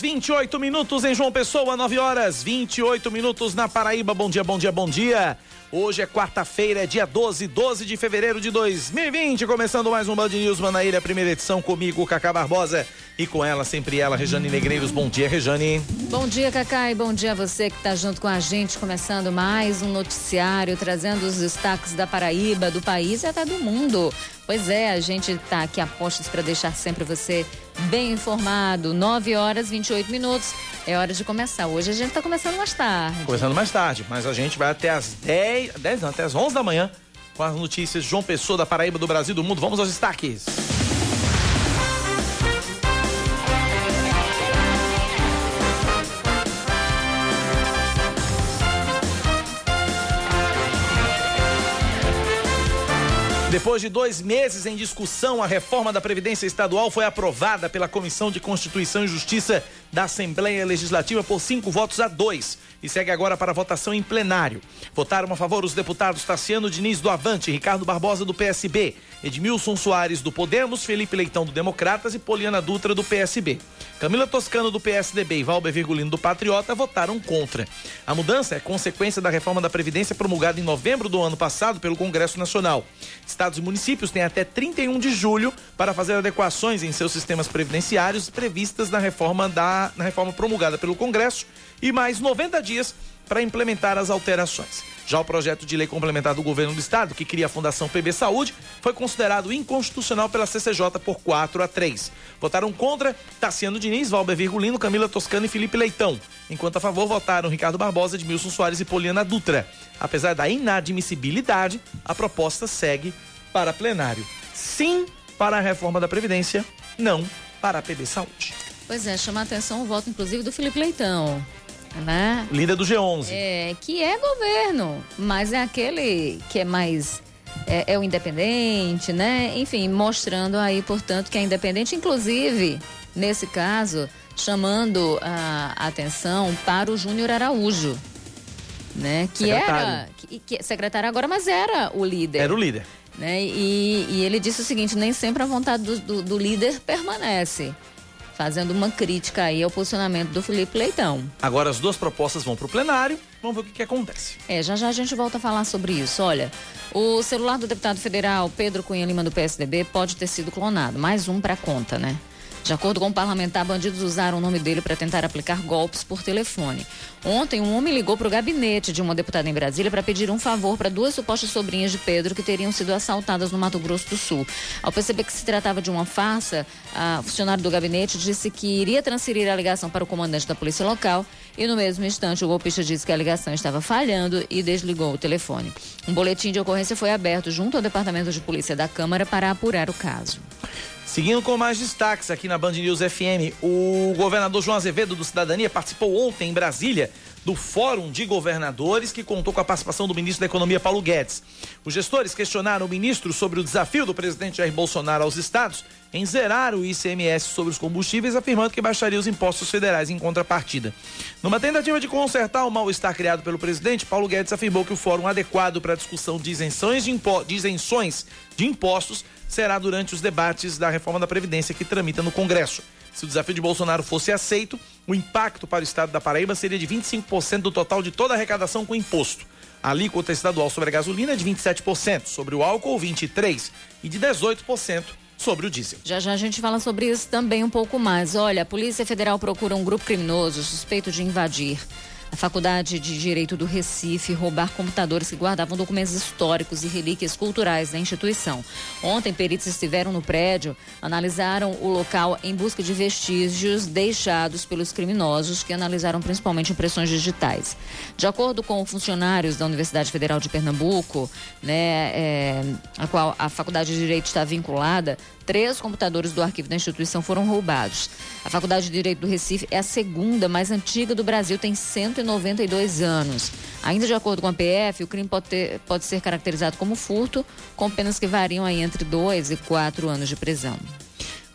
Horas 28 minutos em João Pessoa, 9 horas 28 minutos na Paraíba. Bom dia, bom dia, bom dia. Hoje é quarta-feira, é dia 12, 12 de fevereiro de 2020. Começando mais um Band News Manaíra, primeira edição comigo, Cacá Barbosa. E com ela, sempre ela, Rejane Negreiros. Bom dia, Rejane. Bom dia, Cacá, e bom dia a você que está junto com a gente, começando mais um noticiário, trazendo os destaques da Paraíba, do país e até do mundo. Pois é, a gente está aqui a postos para deixar sempre você bem informado. 9 horas 28 minutos. É hora de começar. Hoje a gente está começando mais tarde. Começando mais tarde, mas a gente vai até as 10, 10 não, até as 11 da manhã com as notícias João Pessoa, da Paraíba, do Brasil, do mundo. Vamos aos destaques. Depois de dois meses em discussão, a reforma da Previdência Estadual foi aprovada pela Comissão de Constituição e Justiça da Assembleia Legislativa por cinco votos a dois e segue agora para votação em plenário. Votaram a favor os deputados Tassiano Diniz do Avante, Ricardo Barbosa do PSB, Edmilson Soares do Podemos, Felipe Leitão do Democratas e Poliana Dutra do PSB. Camila Toscano do PSDB e Valber Virgulino do Patriota votaram contra. A mudança é consequência da reforma da Previdência promulgada em novembro do ano passado pelo Congresso Nacional. Estados e municípios têm até 31 de julho para fazer adequações em seus sistemas previdenciários previstas na reforma, da, na reforma promulgada pelo Congresso e mais 90 dias para implementar as alterações. Já o projeto de lei complementar do governo do estado, que cria a Fundação PB Saúde, foi considerado inconstitucional pela CCJ por 4 a 3. Votaram contra Tassiano Diniz, Valber Virgulino, Camila Toscano e Felipe Leitão. Enquanto a favor votaram Ricardo Barbosa, Edmilson Soares e Poliana Dutra. Apesar da inadmissibilidade, a proposta segue para plenário. Sim para a reforma da Previdência, não para a PB Saúde. Pois é, chama a atenção o voto, inclusive, do Felipe Leitão né? Líder do G11. É, que é governo, mas é aquele que é mais é, é, o independente, né? Enfim, mostrando aí, portanto, que é independente, inclusive, nesse caso, chamando a atenção para o Júnior Araújo, né? Que secretário. era que, que, secretário agora, mas era o líder. Era o líder. Né? E, e ele disse o seguinte: nem sempre a vontade do, do, do líder permanece fazendo uma crítica aí ao posicionamento do Felipe Leitão. Agora as duas propostas vão para o plenário, vamos ver o que, que acontece. É, já já a gente volta a falar sobre isso. Olha, o celular do deputado federal Pedro Cunha Lima do PSDB pode ter sido clonado, mais um para conta, né? De acordo com o parlamentar, bandidos usaram o nome dele para tentar aplicar golpes por telefone. Ontem, um homem ligou para o gabinete de uma deputada em Brasília para pedir um favor para duas supostas sobrinhas de Pedro que teriam sido assaltadas no Mato Grosso do Sul. Ao perceber que se tratava de uma farsa, a funcionário do gabinete disse que iria transferir a ligação para o comandante da polícia local e no mesmo instante o golpista disse que a ligação estava falhando e desligou o telefone. Um boletim de ocorrência foi aberto junto ao Departamento de Polícia da Câmara para apurar o caso. Seguindo com mais destaques aqui na Band News FM, o governador João Azevedo do Cidadania participou ontem em Brasília do Fórum de Governadores, que contou com a participação do ministro da Economia, Paulo Guedes. Os gestores questionaram o ministro sobre o desafio do presidente Jair Bolsonaro aos estados em zerar o ICMS sobre os combustíveis, afirmando que baixaria os impostos federais em contrapartida. Numa tentativa de consertar o mal-estar criado pelo presidente, Paulo Guedes afirmou que o fórum adequado para a discussão de isenções de, impo de isenções de impostos será durante os debates da reforma da Previdência que tramita no Congresso. Se o desafio de Bolsonaro fosse aceito, o impacto para o estado da Paraíba seria de 25% do total de toda a arrecadação com imposto. A alíquota estadual sobre a gasolina é de 27%, sobre o álcool 23% e de 18% sobre o diesel. Já já a gente fala sobre isso também um pouco mais. Olha, a Polícia Federal procura um grupo criminoso suspeito de invadir a Faculdade de Direito do Recife roubar computadores que guardavam documentos históricos e relíquias culturais da instituição. Ontem, peritos estiveram no prédio, analisaram o local em busca de vestígios deixados pelos criminosos, que analisaram principalmente impressões digitais. De acordo com funcionários da Universidade Federal de Pernambuco, né, é, a qual a Faculdade de Direito está vinculada, três computadores do arquivo da instituição foram roubados. A Faculdade de Direito do Recife é a segunda mais antiga do Brasil, tem 192 anos. Ainda de acordo com a PF, o crime pode, ter, pode ser caracterizado como furto, com penas que variam aí entre dois e quatro anos de prisão.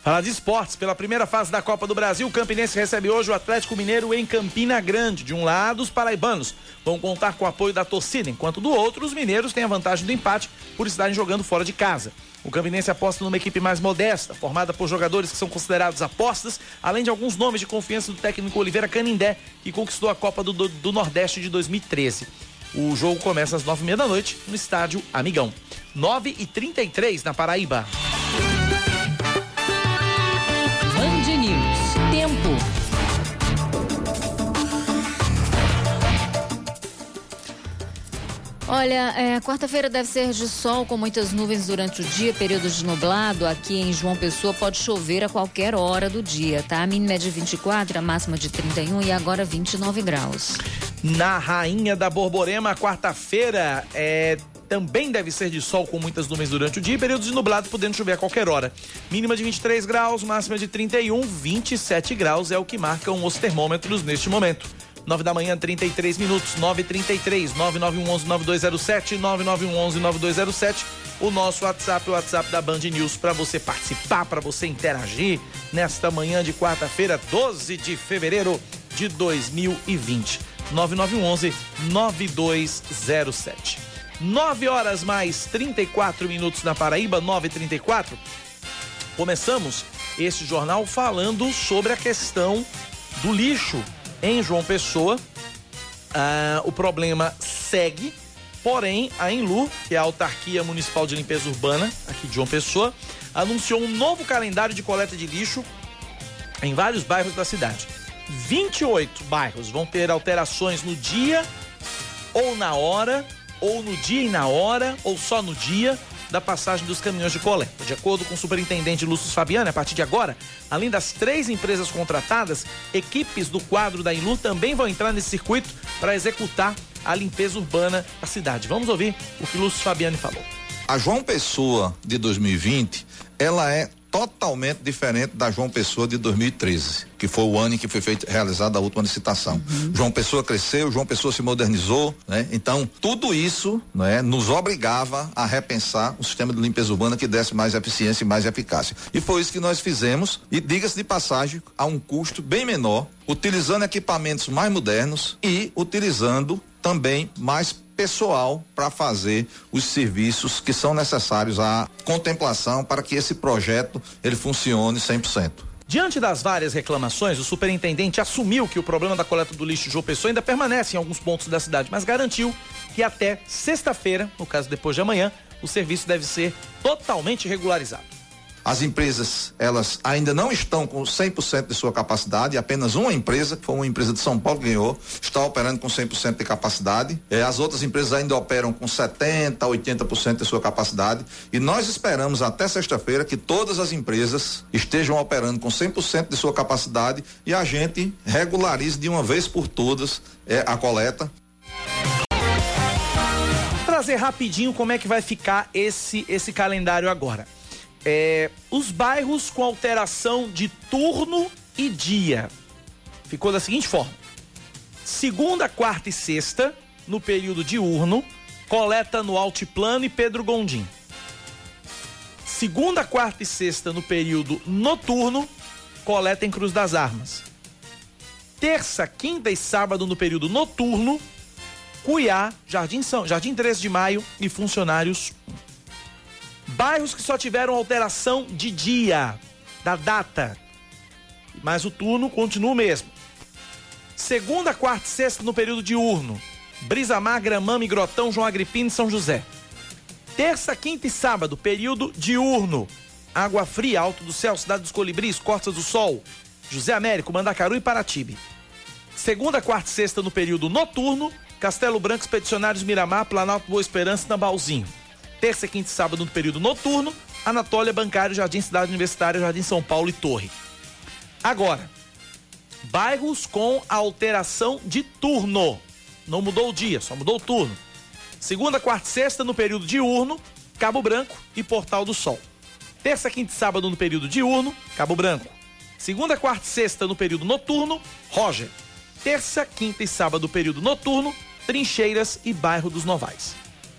Falar de esportes, pela primeira fase da Copa do Brasil, o Campinense recebe hoje o Atlético Mineiro em Campina Grande. De um lado, os paraibanos vão contar com o apoio da torcida, enquanto do outro, os mineiros têm a vantagem do empate por estarem jogando fora de casa. O Campinense aposta numa equipe mais modesta, formada por jogadores que são considerados apostas, além de alguns nomes de confiança do técnico Oliveira Canindé, que conquistou a Copa do, do, do Nordeste de 2013. O jogo começa às nove e meia da noite no estádio Amigão. 9 e 33 na Paraíba. Olha, é, quarta-feira deve ser de sol com muitas nuvens durante o dia, períodos de nublado. Aqui em João Pessoa pode chover a qualquer hora do dia, tá? A mínima é de 24, a máxima de 31 e agora 29 graus. Na Rainha da Borborema, quarta-feira é também deve ser de sol com muitas nuvens durante o dia e períodos de nublado podendo chover a qualquer hora. Mínima de 23 graus, máxima de 31, 27 graus é o que marcam os termômetros neste momento. 9 da manhã, 33 minutos, 933 9911 9207 9911 9207. O nosso WhatsApp, o WhatsApp da Band News para você participar, para você interagir nesta manhã de quarta-feira, 12 de fevereiro de 2020. 9911 9207. 9 horas mais 34 minutos na Paraíba, 9h34. Começamos este jornal falando sobre a questão do lixo em João Pessoa. Ah, o problema segue, porém a Enlu, que é a autarquia municipal de limpeza urbana aqui de João Pessoa, anunciou um novo calendário de coleta de lixo em vários bairros da cidade. 28 bairros vão ter alterações no dia ou na hora, ou no dia e na hora, ou só no dia da passagem dos caminhões de coleta. De acordo com o superintendente Lúcio Fabiano, a partir de agora, além das três empresas contratadas, equipes do quadro da Inlu também vão entrar nesse circuito para executar a limpeza urbana da cidade. Vamos ouvir o que Lúcio Fabiano falou. A João Pessoa de 2020, ela é totalmente diferente da João Pessoa de 2013, que foi o ano em que foi feita realizada a última licitação. Uhum. João Pessoa cresceu, João Pessoa se modernizou, né? Então, tudo isso, né, nos obrigava a repensar um sistema de limpeza urbana que desse mais eficiência e mais eficácia. E foi isso que nós fizemos, e diga-se de passagem, a um custo bem menor, utilizando equipamentos mais modernos e utilizando também mais pessoal para fazer os serviços que são necessários à contemplação para que esse projeto ele funcione 100%. Diante das várias reclamações, o superintendente assumiu que o problema da coleta do lixo João Pessoa ainda permanece em alguns pontos da cidade, mas garantiu que até sexta-feira, no caso depois de amanhã, o serviço deve ser totalmente regularizado. As empresas, elas ainda não estão com 100% de sua capacidade, apenas uma empresa, que foi uma empresa de São Paulo que ganhou, está operando com 100% de capacidade. É, as outras empresas ainda operam com 70%, 80% de sua capacidade. E nós esperamos até sexta-feira que todas as empresas estejam operando com 100% de sua capacidade e a gente regularize de uma vez por todas é, a coleta trazer rapidinho como é que vai ficar esse esse calendário agora. É, os bairros com alteração de turno e dia. Ficou da seguinte forma: segunda, quarta e sexta, no período diurno, coleta no Altiplano e Pedro Gondim. Segunda, quarta e sexta, no período noturno, coleta em Cruz das Armas. Terça, quinta e sábado, no período noturno, Cuiá, Jardim São, Jardim 13 de Maio e funcionários Bairros que só tiveram alteração de dia, da data. Mas o turno continua o mesmo. Segunda, quarta e sexta no período diurno. Brisamar, Gramame, Grotão, João Agripino e São José. Terça, quinta e sábado, período diurno. Água Fria, Alto do Céu, Cidade dos Colibris, Costas do Sol, José Américo, Mandacaru e Paratibe. Segunda, quarta e sexta no período noturno, Castelo Branco, Expedicionários Miramar, Planalto Boa Esperança e Tambalzinho terça, quinta e sábado no período noturno, Anatólia, Bancário, Jardim Cidade Universitária, Jardim São Paulo e Torre. Agora, bairros com alteração de turno. Não mudou o dia, só mudou o turno. Segunda, quarta e sexta no período diurno, Cabo Branco e Portal do Sol. Terça, quinta e sábado no período diurno, Cabo Branco. Segunda, quarta e sexta no período noturno, Roger. Terça, quinta e sábado no período noturno, Trincheiras e Bairro dos Novais.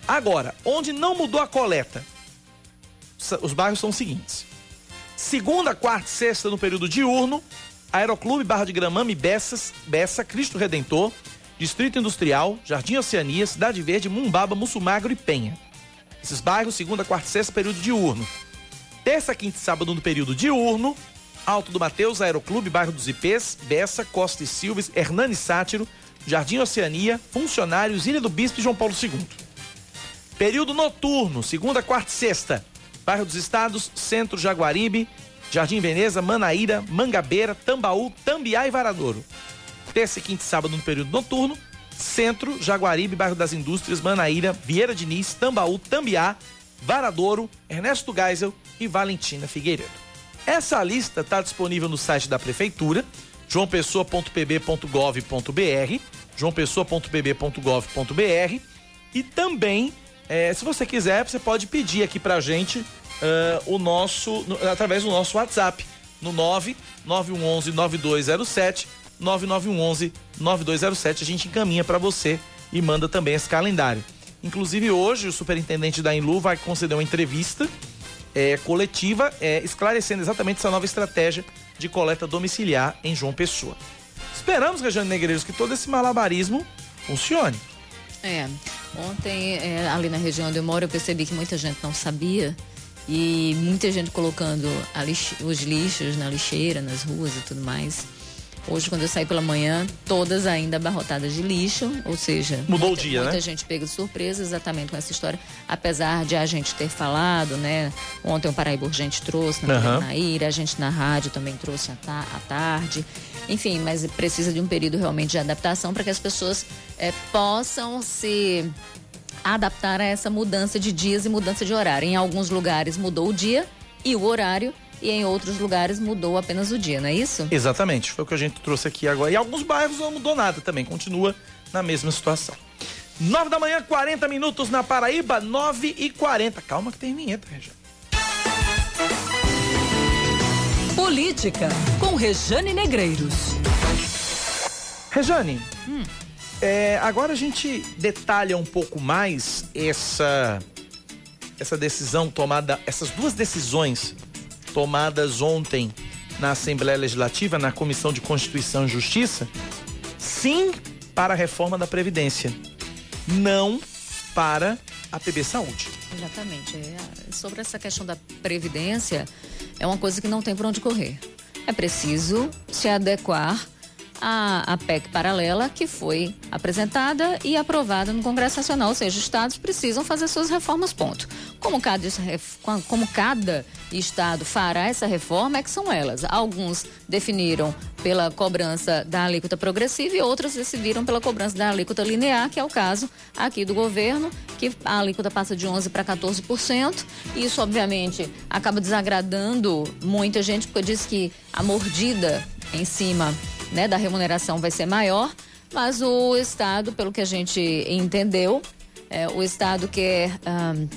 Agora, onde não mudou a coleta, os bairros são os seguintes. Segunda, quarta e sexta no período diurno, Aeroclube Barra de Gramame, Bessas, Bessa, Cristo Redentor, Distrito Industrial, Jardim Oceania, Cidade Verde, Mumbaba, Mussumagro e Penha. Esses bairros, segunda, quarta e sexta, período diurno. Terça, quinta e sábado no período diurno, Alto do Mateus, Aeroclube, Bairro dos Ipês, Bessa, Costa e Silves, Hernani Sátiro, Jardim Oceania, Funcionários, Ilha do Bispo e João Paulo II. Período noturno, segunda, quarta e sexta, Bairro dos Estados, Centro Jaguaribe, Jardim Veneza, Manaíra, Mangabeira, Tambaú, Tambiá e Varadouro. Terça, quinta e sábado no período noturno, Centro, Jaguaribe, Bairro das Indústrias, Manaíra, Vieira Diniz, Tambaú, Tambiá, Varadouro, Ernesto Geisel e Valentina Figueiredo. Essa lista está disponível no site da Prefeitura, joaopessoa.pb.gov.br, joaopessoa.pb.gov.br e também, é, se você quiser, você pode pedir aqui pra gente uh, o nosso, no, através do nosso WhatsApp, no 99111 9207 9911 9207. A gente encaminha para você e manda também esse calendário. Inclusive, hoje, o superintendente da Inlu vai conceder uma entrevista é, coletiva é, esclarecendo exatamente essa nova estratégia de coleta domiciliar em João Pessoa. Esperamos, Regiane Negreiros, que todo esse malabarismo funcione. É, ontem, é, ali na região onde eu moro, eu percebi que muita gente não sabia e muita gente colocando os lixos na lixeira, nas ruas e tudo mais. Hoje, quando eu saí pela manhã, todas ainda abarrotadas de lixo, ou seja, mudou muita, o dia, muita né? gente pega de surpresa exatamente com essa história, apesar de a gente ter falado, né? Ontem o Paraíba Urgente trouxe na Aham. Naíra, a gente na rádio também trouxe à, ta- tarde. Enfim, mas precisa de um período realmente de adaptação para que as pessoas eh, possam se adaptar a essa mudança de dias e mudança de horário. Em alguns lugares mudou o dia e o horário, e em outros lugares mudou apenas o dia, não é isso? Exatamente, foi o que a gente trouxe aqui agora. E alguns bairros não mudou nada também, continua na mesma situação. 9 da manhã, 40 minutos na Paraíba, 9 e 40. Calma que tem vinheta, Regiane. Política, com Rejane Negreiros. Rejane, é, agora a gente detalha um pouco mais essa, essa decisão tomada, essas duas decisões tomadas ontem na Assembleia Legislativa, na Comissão de Constituição e Justiça. Sim para a reforma da Previdência, não para a PB Saúde. Exatamente. É, sobre essa questão da previdência, é uma coisa que não tem por onde correr. É preciso se adequar à, à PEC paralela que foi apresentada e aprovada no Congresso Nacional, ou seja, os estados precisam fazer suas reformas, ponto. Como cada, como cada estado fará essa reforma, é que são elas. Alguns definiram pela cobrança da alíquota progressiva e outros decidiram pela cobrança da alíquota linear, que é o caso aqui do governo, que a alíquota passa de 11% para 14%. Isso, obviamente, acaba desagradando muita gente, porque diz que a mordida em cima né, da remuneração vai ser maior, mas o Estado, pelo que a gente entendeu, é, o Estado quer. ahn,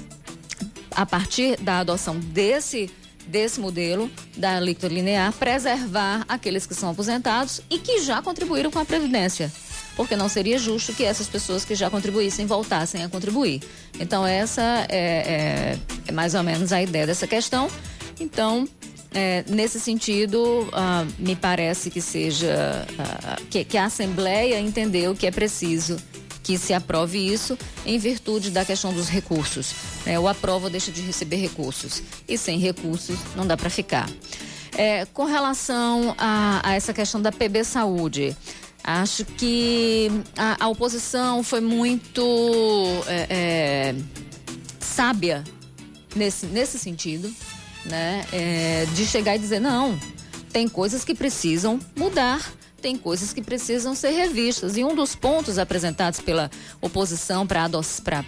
a partir da adoção desse desse modelo da alíquota linear, preservar aqueles que são aposentados e que já contribuíram com a Previdência. Porque não seria justo que essas pessoas que já contribuíssem voltassem a contribuir. Então, essa é, é- é mais ou menos a ideia dessa questão. Então, é, nesse sentido, ah, me parece que seja. ah, que, que a Assembleia entendeu que é preciso que se aprove isso em virtude da questão dos recursos. né? o aprova ou deixa de receber recursos. E sem recursos não dá para ficar. É, com relação a, a essa questão da PB Saúde, acho que a, a oposição foi muito é, é, sábia nesse, nesse sentido, né? É, de chegar e dizer, não, tem coisas que precisam mudar tem coisas que precisam ser revistas. E um dos pontos apresentados pela oposição para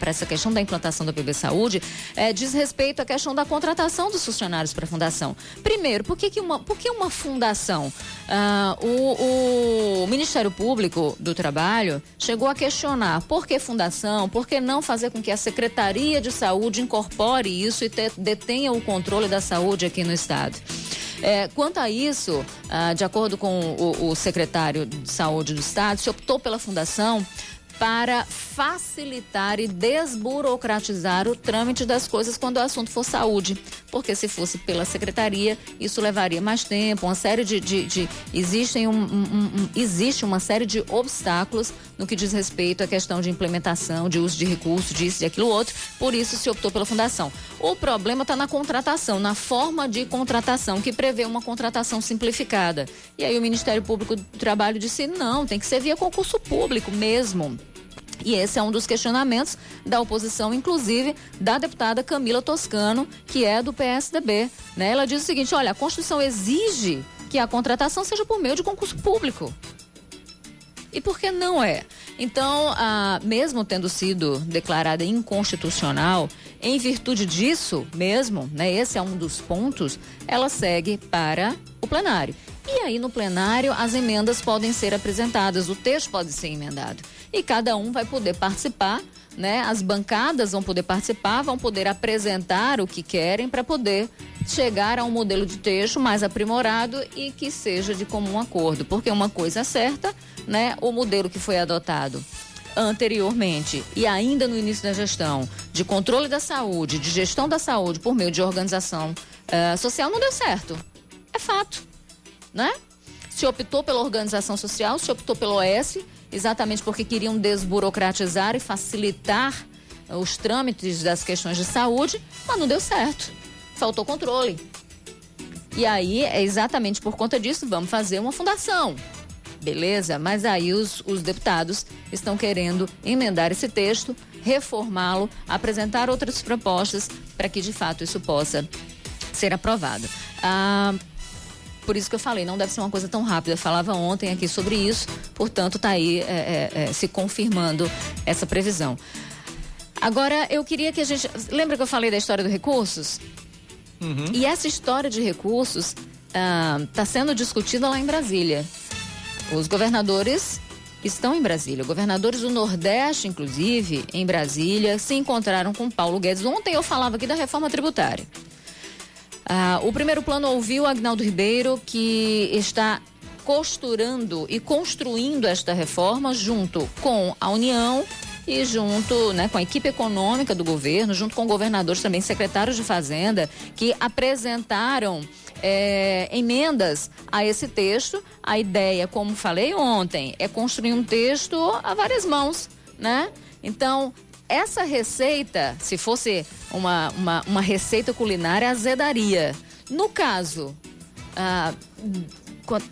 essa questão da implantação da PB Saúde é, diz respeito à questão da contratação dos funcionários para a fundação. Primeiro, por que, que, uma, por que uma fundação? Ah, o, o Ministério Público do Trabalho chegou a questionar por que fundação, por que não fazer com que a Secretaria de Saúde incorpore isso e te, detenha o controle da saúde aqui no Estado. É, quanto a isso, ah, de acordo com o, o secretário de Saúde do Estado, se optou pela fundação para facilitar e desburocratizar o trâmite das coisas quando o assunto for saúde. Porque se fosse pela secretaria, isso levaria mais tempo, uma série de. de, de existem um, um, um, existe uma série de obstáculos no que diz respeito à questão de implementação, de uso de recursos, disso e aquilo outro. Por isso se optou pela fundação. O problema está na contratação, na forma de contratação, que prevê uma contratação simplificada. E aí o Ministério Público do Trabalho disse: não, tem que ser via concurso público mesmo. E esse é um dos questionamentos da oposição, inclusive da deputada Camila Toscano, que é do PSDB. Né? Ela diz o seguinte: olha, a Constituição exige que a contratação seja por meio de concurso público. E por que não é? Então, ah, mesmo tendo sido declarada inconstitucional, em virtude disso mesmo, né, esse é um dos pontos, ela segue para o plenário. E aí, no plenário, as emendas podem ser apresentadas, o texto pode ser emendado e cada um vai poder participar. Né? As bancadas vão poder participar, vão poder apresentar o que querem para poder chegar a um modelo de texto mais aprimorado e que seja de comum acordo. Porque uma coisa é certa, né? O modelo que foi adotado anteriormente e ainda no início da gestão de controle da saúde, de gestão da saúde por meio de organização uh, social não deu certo. É fato, né? Se optou pela organização social, se optou pelo OS, exatamente porque queriam desburocratizar e facilitar os trâmites das questões de saúde, mas não deu certo. Faltou controle. E aí, é exatamente por conta disso, vamos fazer uma fundação. Beleza? Mas aí os, os deputados estão querendo emendar esse texto, reformá-lo, apresentar outras propostas para que de fato isso possa ser aprovado. Ah, por isso que eu falei, não deve ser uma coisa tão rápida. Eu falava ontem aqui sobre isso, portanto, está aí é, é, é, se confirmando essa previsão. Agora, eu queria que a gente. Lembra que eu falei da história dos recursos? Uhum. E essa história de recursos está ah, sendo discutida lá em Brasília. Os governadores estão em Brasília. Governadores do Nordeste, inclusive, em Brasília, se encontraram com Paulo Guedes. Ontem eu falava aqui da reforma tributária. Ah, o primeiro plano ouviu Agnaldo Ribeiro, que está costurando e construindo esta reforma junto com a União e junto né, com a equipe econômica do governo, junto com governadores também, secretários de Fazenda, que apresentaram é, emendas a esse texto. A ideia, como falei ontem, é construir um texto a várias mãos, né? Então, essa receita, se fosse uma, uma, uma receita culinária, azedaria. No caso, ah,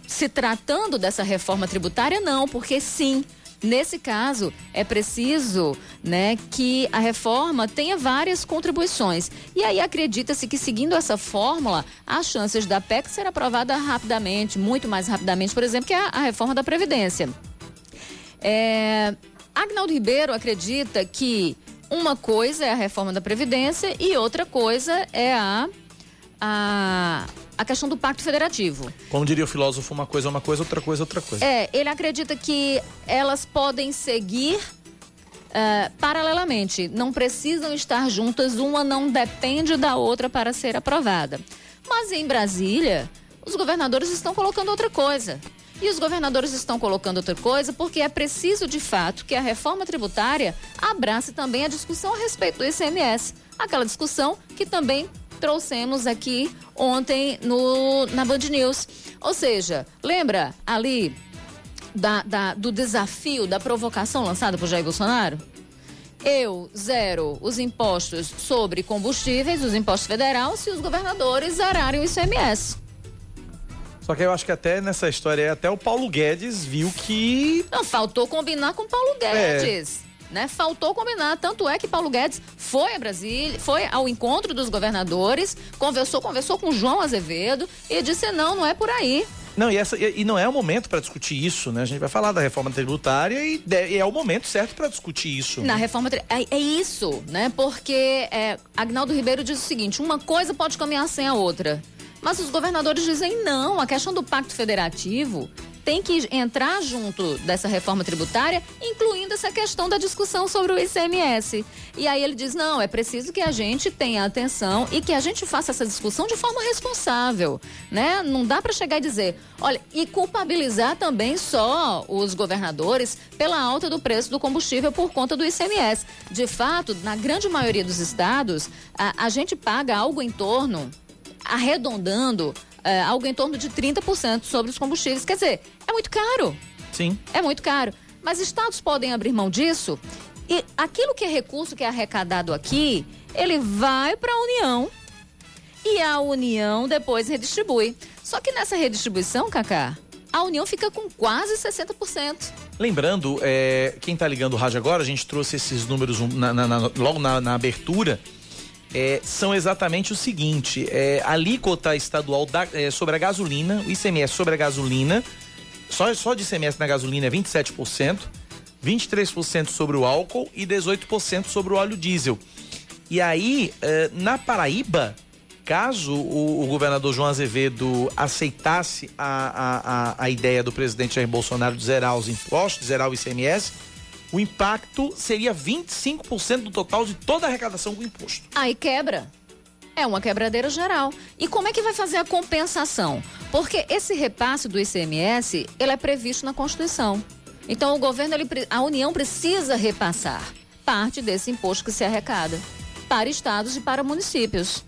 se tratando dessa reforma tributária, não, porque sim. Nesse caso, é preciso né, que a reforma tenha várias contribuições. E aí acredita-se que, seguindo essa fórmula, as chances da PEC ser aprovada rapidamente, muito mais rapidamente, por exemplo, que a, a reforma da Previdência. É, Agnaldo Ribeiro acredita que uma coisa é a reforma da Previdência e outra coisa é a, a, a questão do Pacto Federativo. Como diria o filósofo, uma coisa é uma coisa, outra coisa é outra coisa. É, ele acredita que elas podem seguir uh, paralelamente, não precisam estar juntas, uma não depende da outra para ser aprovada. Mas em Brasília, os governadores estão colocando outra coisa. E os governadores estão colocando outra coisa porque é preciso, de fato, que a reforma tributária abrace também a discussão a respeito do ICMS. Aquela discussão que também trouxemos aqui ontem no, na Band News. Ou seja, lembra ali da, da, do desafio, da provocação lançada por Jair Bolsonaro? Eu zero os impostos sobre combustíveis, os impostos federais, se os governadores zerarem o ICMS. Só que eu acho que até nessa história, até o Paulo Guedes viu que. Não, faltou combinar com o Paulo Guedes. É. Né? Faltou combinar. Tanto é que Paulo Guedes foi a Brasília, foi ao encontro dos governadores, conversou, conversou com João Azevedo e disse: não, não é por aí. Não, e, essa, e, não é o momento para discutir isso, né? A gente vai falar da reforma tributária e, de, e é o momento certo para discutir isso. Na reforma é, é isso, né? Porque é, Agnaldo Ribeiro diz o seguinte: uma coisa pode caminhar sem a outra. Mas os governadores dizem não, a questão do pacto federativo tem que entrar junto dessa reforma tributária, incluindo essa questão da discussão sobre o ICMS. E aí ele diz: não, é preciso que a gente tenha atenção e que a gente faça essa discussão de forma responsável, né? Não dá para chegar e dizer, olha, e culpabilizar também só os governadores pela alta do preço do combustível por conta do ICMS. De fato, na grande maioria dos estados, a, a gente paga algo em torno arredondando é, algo em torno de 30% sobre os combustíveis. Quer dizer, é muito caro. Sim. É muito caro. Mas estados podem abrir mão disso e aquilo que é recurso que é arrecadado aqui, ele vai para a União e a União depois redistribui. Só que nessa redistribuição, Cacá, a União fica com quase 60%. Lembrando, é, quem está ligando o rádio agora, a gente trouxe esses números na, na, na, logo na abertura é, são exatamente o seguinte: é, a alíquota estadual da, é, sobre a gasolina, o ICMS sobre a gasolina, só, só de ICMS na gasolina é 27%, 23% sobre o álcool e 18% sobre o óleo diesel. E aí, é, na Paraíba, caso o, o, governador João Azevedo aceitasse a, a, a, ideia do presidente Jair Bolsonaro de zerar os impostos, de zerar o ICMS, o impacto seria 25% do total de toda a arrecadação com imposto. Aí quebra. É uma quebradeira geral. E como é que vai fazer a compensação? Porque esse repasse do ICMS, ele é previsto na Constituição. Então o governo, ele, a União precisa repassar parte desse imposto que se arrecada para estados e para municípios.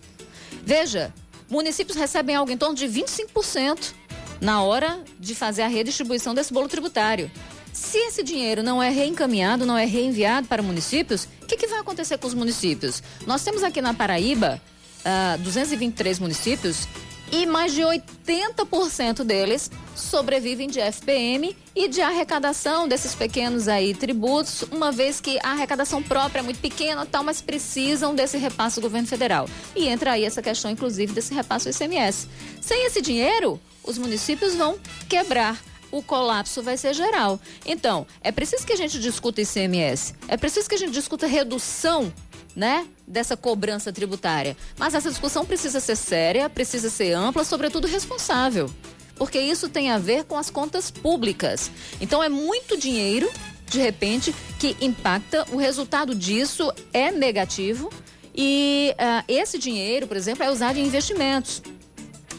Veja, municípios recebem algo em torno de 25% na hora de fazer a redistribuição desse bolo tributário. Se esse dinheiro não é reencaminhado, não é reenviado para municípios, o que, que, vai acontecer com os municípios? Nós temos aqui na Paraíba uh, ah, 223 municípios e mais de 80% deles sobrevivem de FPM e de arrecadação desses pequenos aí tributos, uma vez que a arrecadação própria é muito pequena, tal, mas precisam desse repasse do governo federal. E entra aí essa questão, inclusive, desse repasse do ICMS. Sem esse dinheiro, os municípios vão quebrar o colapso vai ser geral. Então, é preciso que a gente discuta ICMS, é preciso que a gente discuta redução né, dessa cobrança tributária. Mas essa discussão precisa ser séria, precisa ser ampla, sobretudo responsável. Porque isso tem a ver com as contas públicas. Então é muito dinheiro, de repente, que impacta. O resultado disso é negativo. E uh, esse dinheiro, por exemplo, é usado em investimentos.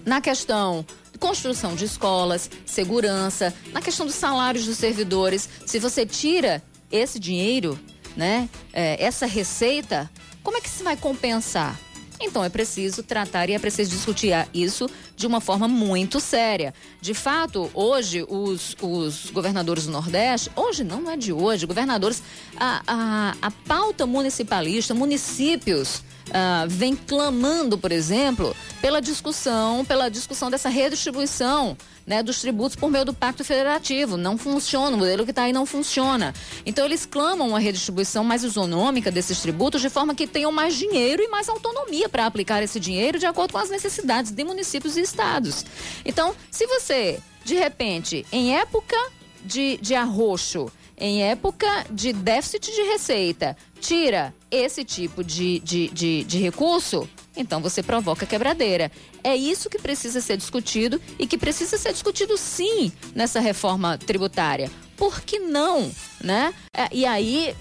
Na questão construção de escolas, segurança, na questão dos salários dos servidores. Se você tira esse dinheiro, né, é, essa receita, como é que se vai compensar? Então é preciso tratar e é preciso discutir isso de uma forma muito séria. De fato, hoje os, os governadores do Nordeste, hoje não, é de hoje, governadores, a, a, a pauta municipalista, municípios uh, vem clamando, por exemplo, pela discussão, pela discussão dessa redistribuição né, dos tributos por meio do Pacto Federativo. Não funciona, o modelo que está aí não funciona. Então, eles clamam uma redistribuição mais isonômica desses tributos, de forma que tenham mais dinheiro e mais autonomia para aplicar esse dinheiro de acordo com as necessidades de municípios e estados. Então, se você, de repente, em época de, de arroxo, em época de déficit de receita, tira esse tipo de, de, de, de recurso, então você provoca quebradeira. É isso que precisa ser discutido e que precisa ser discutido sim nessa reforma tributária. Por que não, né? É, e aí,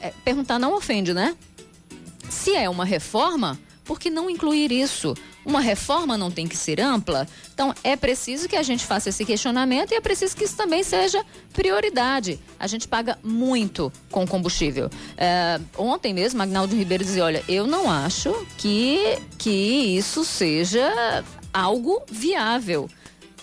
é, perguntar não ofende, né? Se é uma reforma, por que não incluir isso? Uma reforma não tem que ser ampla? Então é preciso que a gente faça esse questionamento e é preciso que isso também seja prioridade. A gente paga muito com combustível. É, ontem mesmo, Agnaldo Ribeiro dizia: olha, eu não acho que, que isso seja algo viável.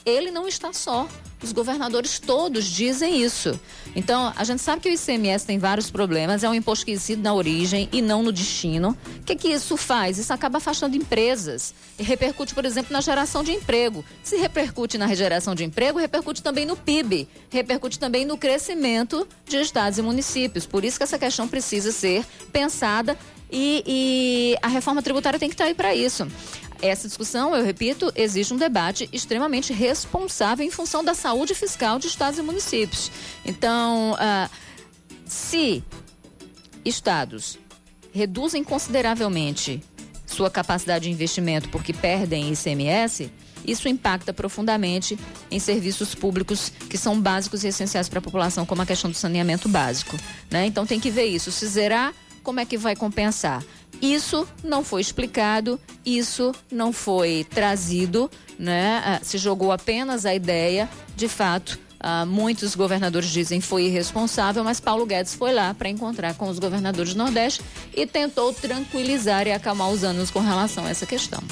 Ele não está só. Os governadores todos dizem isso. Então, a gente sabe que o ICMS tem vários problemas, é um imposto que na origem e não no destino. O que, que isso faz? Isso acaba afastando empresas e repercute, por exemplo, na geração de emprego. Se repercute na geração de emprego, repercute também no PIB, repercute também no crescimento de estados e municípios. Por isso que essa questão precisa ser pensada e, e a reforma tributária tem que estar aí para isso. Essa discussão, eu repito, existe um debate extremamente responsável em função da saúde fiscal de estados e municípios. Então, uh, se estados reduzem consideravelmente sua capacidade de investimento porque perdem ICMS, isso impacta profundamente em serviços públicos que são básicos e essenciais para a população, como a questão do saneamento básico. Né? Então tem que ver isso. Se zerar, como é que vai compensar? Isso não foi explicado, isso não foi trazido, né? Ah, se jogou apenas a ideia, de fato, Uh, muitos governadores dizem foi irresponsável, mas Paulo Guedes foi lá para encontrar com os governadores do Nordeste e tentou tranquilizar e acalmar os anos com relação a essa questão.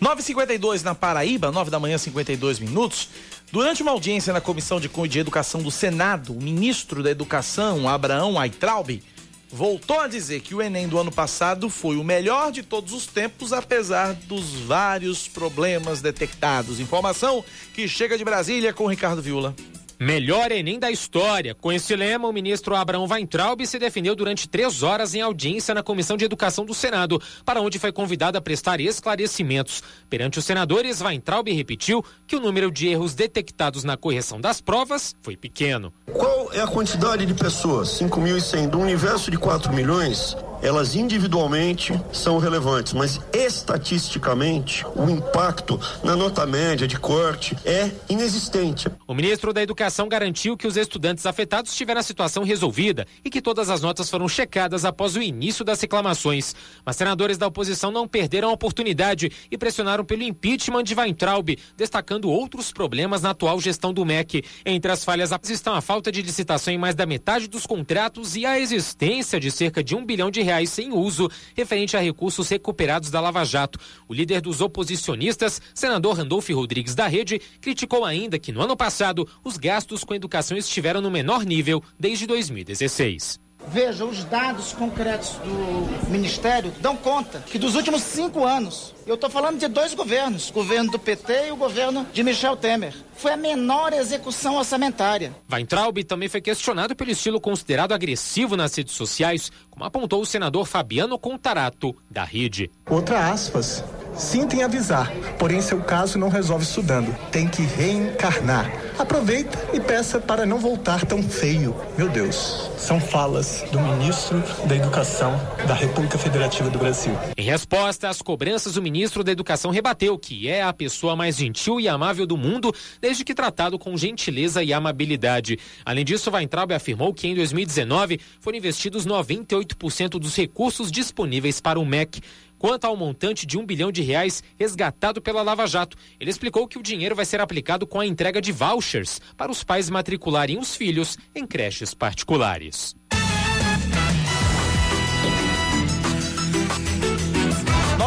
9h52 na Paraíba, 9 da manhã, 52 minutos. Durante uma audiência na Comissão de, de Educação do Senado, o ministro da Educação, Abraão Aitraub, voltou a dizer que o Enem do ano passado foi o melhor de todos os tempos, apesar dos vários problemas detectados. Informação que chega de Brasília com Ricardo Viula. Melhor Enem da história. Com esse lema, o ministro Abraão Weintraub se defendeu durante três horas em audiência na Comissão de Educação do Senado, para onde foi convidado a prestar esclarecimentos. Perante os senadores, Weintraub repetiu que o número de erros detectados na correção das provas foi pequeno. Qual é a quantidade de pessoas? 5.100 do universo de 4 milhões? Elas individualmente são relevantes, mas estatisticamente o impacto na nota média de corte é inexistente. O ministro da Educação garantiu que os estudantes afetados tiveram a situação resolvida e que todas as notas foram checadas após o início das reclamações. Mas senadores da oposição não perderam a oportunidade e pressionaram pelo impeachment de Weintraub, destacando outros problemas na atual gestão do MEC. Entre as falhas estão a falta de licitação em mais da metade dos contratos e a existência de cerca de um bilhão de reais sem uso, referente a recursos recuperados da Lava Jato. O líder dos oposicionistas, senador Randolfo Rodrigues da Rede, criticou ainda que no ano passado os gastos com educação estiveram no menor nível desde 2016. Veja, os dados concretos do Ministério dão conta que dos últimos cinco anos, eu estou falando de dois governos, o governo do PT e o governo de Michel Temer, foi a menor execução orçamentária. Weintraub também foi questionado pelo estilo considerado agressivo nas redes sociais, como apontou o senador Fabiano Contarato, da Rede. Outra aspas. Sinto em avisar, porém seu caso não resolve estudando. Tem que reencarnar. Aproveita e peça para não voltar tão feio. Meu Deus, são falas do ministro da Educação da República Federativa do Brasil. Em resposta às cobranças, o ministro da Educação rebateu que é a pessoa mais gentil e amável do mundo, desde que tratado com gentileza e amabilidade. Além disso, Weintraub afirmou que em 2019 foram investidos 98% dos recursos disponíveis para o MEC. Quanto ao montante de um bilhão de reais resgatado pela Lava Jato, ele explicou que o dinheiro vai ser aplicado com a entrega de vouchers para os pais matricularem os filhos em creches particulares.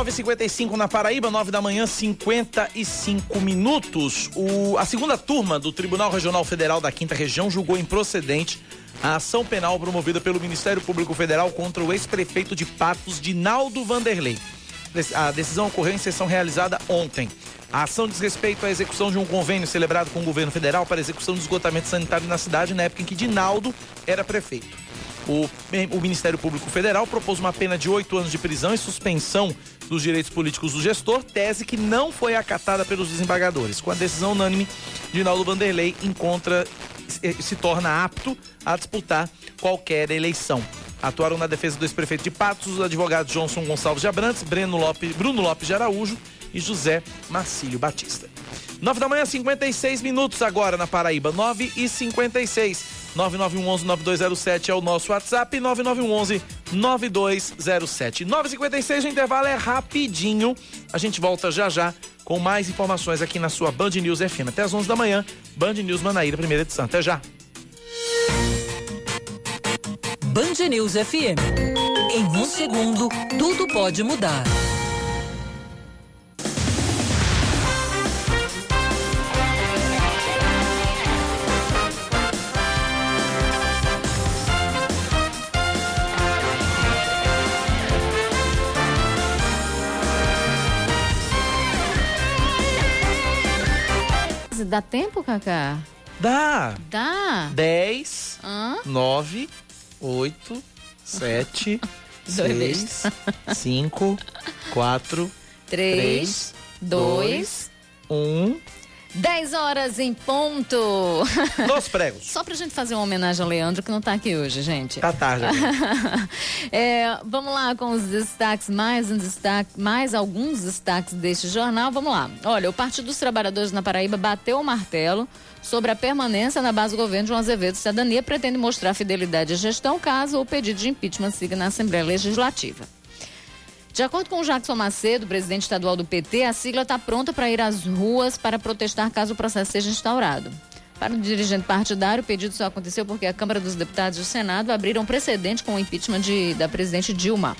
Nove cinquenta na Paraíba, nove da manhã, 55 minutos. O, a segunda turma do Tribunal Regional Federal da Quinta Região julgou improcedente a ação penal promovida pelo Ministério Público Federal contra o ex-prefeito de Patos, Dinaldo Vanderlei. A decisão ocorreu em sessão realizada ontem. A ação diz respeito à execução de um convênio celebrado com o governo federal para execução do esgotamento sanitário na cidade na época em que Dinaldo era prefeito. O, o, Ministério Público Federal propôs uma pena de oito anos de prisão e suspensão dos direitos políticos do gestor, tese que não foi acatada pelos desembargadores. Com a decisão unânime, Dinaldo Vanderlei encontra se torna apto a disputar qualquer eleição. Atuaram na defesa do ex-prefeito de Patos os advogados Johnson Gonçalves de Abrantes, Breno Lopes, Bruno Lopes de Araújo e José Marcílio Batista. 9 da manhã, 56 minutos agora na Paraíba, 9 e 56. 9911-9207 é o nosso WhatsApp, 9911-9207. 9h56, o intervalo é rapidinho. A gente volta já já com mais informações aqui na sua Band News FM. Até às 11 da manhã, Band News Manaíra, primeira edição. Até já. Band News FM. Em um segundo, tudo pode mudar. Dá tempo, Cacá? Dá. Dá. 10, 9, 8, 7, 6, 5, 4, 3, 2, Um. 10 horas em ponto. Dos pregos. Só pra gente fazer uma homenagem ao Leandro, que não tá aqui hoje, gente. Tá tarde. É, vamos lá com os destaques, mais um destaque, mais alguns destaques deste jornal. Vamos lá. Olha, o Partido dos Trabalhadores na Paraíba bateu o martelo sobre a permanência na base do governo de João Azevedo Cidadania pretende mostrar fidelidade à gestão caso o pedido de impeachment siga na Assembleia Legislativa. De acordo com Jackson Macedo, presidente estadual do PT, a sigla está pronta para ir às ruas para protestar caso o processo seja instaurado. Para o dirigente partidário, o pedido só aconteceu porque a Câmara dos Deputados e o Senado abriram precedente com o impeachment de, da presidente Dilma.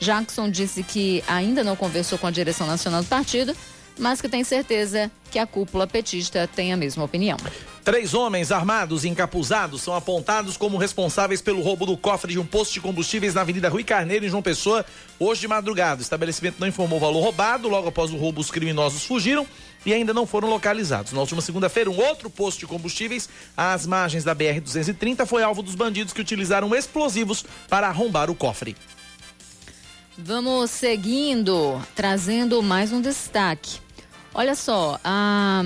Jackson disse que ainda não conversou com a direção nacional do partido, mas que tem certeza que a cúpula petista tem a mesma opinião. Três homens armados e encapuzados são apontados como responsáveis pelo roubo do cofre de um posto de combustíveis na Avenida Rui Carneiro, em João Pessoa, hoje de madrugada. O estabelecimento não informou o valor roubado. Logo após o roubo, os criminosos fugiram e ainda não foram localizados. Na última segunda-feira, um outro posto de combustíveis às margens da BR-230 foi alvo dos bandidos que utilizaram explosivos para arrombar o cofre. Vamos seguindo, trazendo mais um destaque. Olha só, a.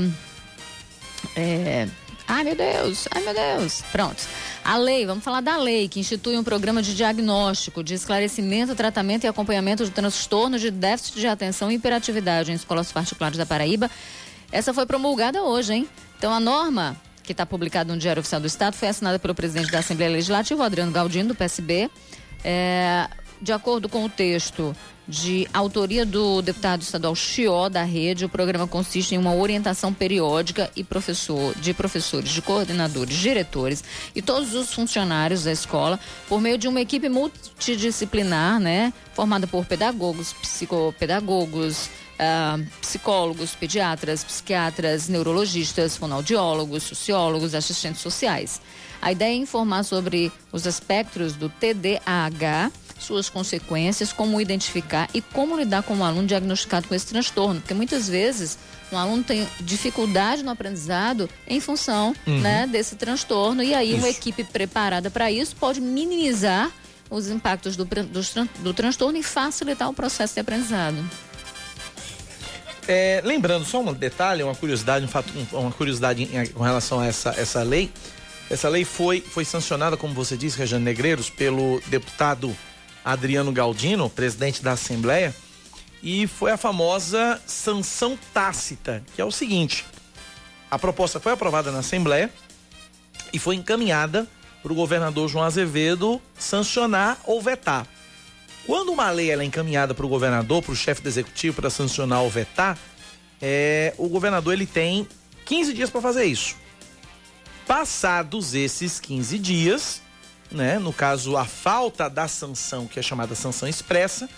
É, ai meu Deus, ai meu Deus. Pronto. A lei, vamos falar da lei que institui um programa de diagnóstico, de esclarecimento, tratamento e acompanhamento de transtornos de déficit de atenção e hiperatividade em escolas particulares da Paraíba. Essa foi promulgada hoje, hein? Então a norma que está publicada no Diário Oficial do Estado foi assinada pelo presidente da Assembleia Legislativa, Adriano Galdino, do PSB. É, de acordo com o texto de autoria do deputado estadual Chió da Rede, o programa consiste em uma orientação periódica e professor, de professores, de coordenadores, diretores e todos os funcionários da escola por meio de uma equipe multidisciplinar, né, formada por pedagogos, psicopedagogos, ah, psicólogos, pediatras, psiquiatras, neurologistas, fonoaudiólogos, sociólogos, assistentes sociais. A ideia é informar sobre os aspectos do TDAH suas consequências, como identificar e como lidar com um aluno diagnosticado com esse transtorno. Porque muitas vezes um aluno tem dificuldade no aprendizado em função Uhum. né, desse transtorno. E aí uma Isso. equipe preparada para isso pode minimizar os impactos do, tran- do transtorno e facilitar o processo de aprendizado. É, lembrando, só um detalhe, uma curiosidade, um fato, um- uma curiosidade em- com relação a essa, essa lei. Essa lei foi, foi sancionada, como você disse, Regiane Negreiros, pelo deputado Adriano Galdino, presidente da Assembleia, e foi a famosa sanção tácita, que é o seguinte: a proposta foi aprovada na Assembleia e foi encaminhada para o governador João Azevedo sancionar ou vetar. Quando uma lei é encaminhada para o governador, para o chefe do executivo, para sancionar ou vetar, é, o governador ele tem 15 dias para fazer isso. Passados esses 15 dias, né, no caso a falta da sanção, que é chamada sanção expressa,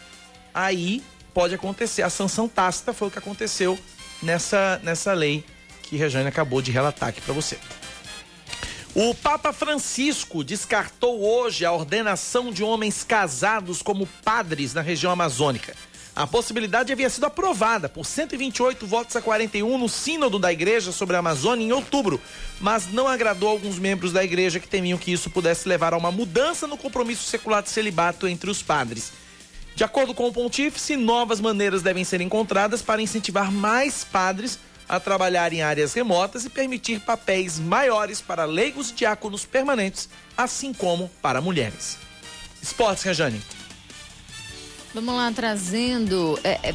aí pode acontecer. A sanção tácita foi o que aconteceu nessa, nessa lei que Rejane acabou de relatar aqui para você. O Papa Francisco descartou hoje a ordenação de homens casados como padres na região amazônica. A possibilidade havia sido aprovada por 128 votos a 41 no Sínodo da Igreja sobre a Amazônia em outubro, mas não agradou alguns membros da Igreja que temiam que isso pudesse levar a uma mudança no compromisso secular de celibato entre os padres. De acordo com o pontífice, novas maneiras devem ser encontradas para incentivar mais padres a trabalhar em áreas remotas e permitir papéis maiores para leigos e diáconos permanentes, assim como para mulheres. Esportes, Rejane. Vamos lá, trazendo. é, é,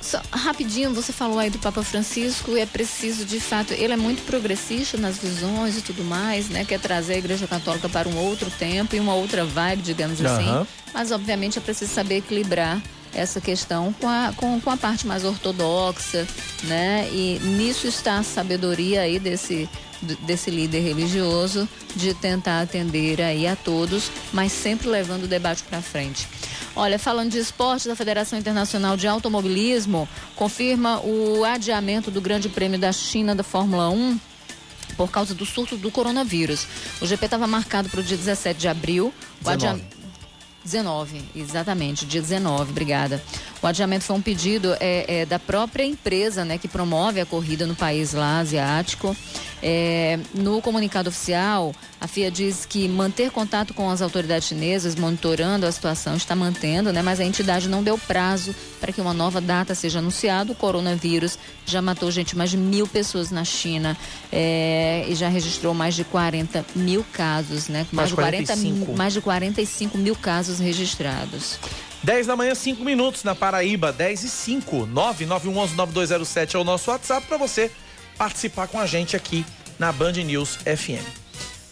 só- rapidinho, você falou aí do Papa Francisco, e é preciso, de fato, ele é muito progressista nas visões e tudo mais, né? Quer trazer a Igreja Católica para um outro tempo e uma outra vibe, digamos Aham. assim. Mas, obviamente, é preciso saber equilibrar essa questão com a, com, com a parte mais ortodoxa, né? E nisso está a sabedoria aí desse, desse líder religioso de tentar atender aí a todos, mas sempre levando o debate para frente. Olha, falando de esportes, a Federação Internacional de Automobilismo confirma o adiamento do Grande Prêmio da China da Fórmula 1 por causa do surto do coronavírus. O GP estava marcado para o dia 17 de abril. O 19. adiamento 19, exatamente, dia 19, obrigada. O adiamento foi um pedido é, é, da própria empresa né, que promove a corrida no país lá asiático. É, no comunicado oficial, a FIA diz que manter contato com as autoridades chinesas, monitorando a situação, está mantendo, né? Mas a entidade não deu prazo para que uma nova data seja anunciada. O coronavírus já matou gente, mais de mil pessoas na China é, e já registrou mais de 40 mil casos, né? Mais, de 40 mil, mais de 45 mil casos registrados. 10 da manhã, 5 minutos na Paraíba, 10 e 5. 991119207 é o nosso WhatsApp para você participar com a gente aqui na Band News FM.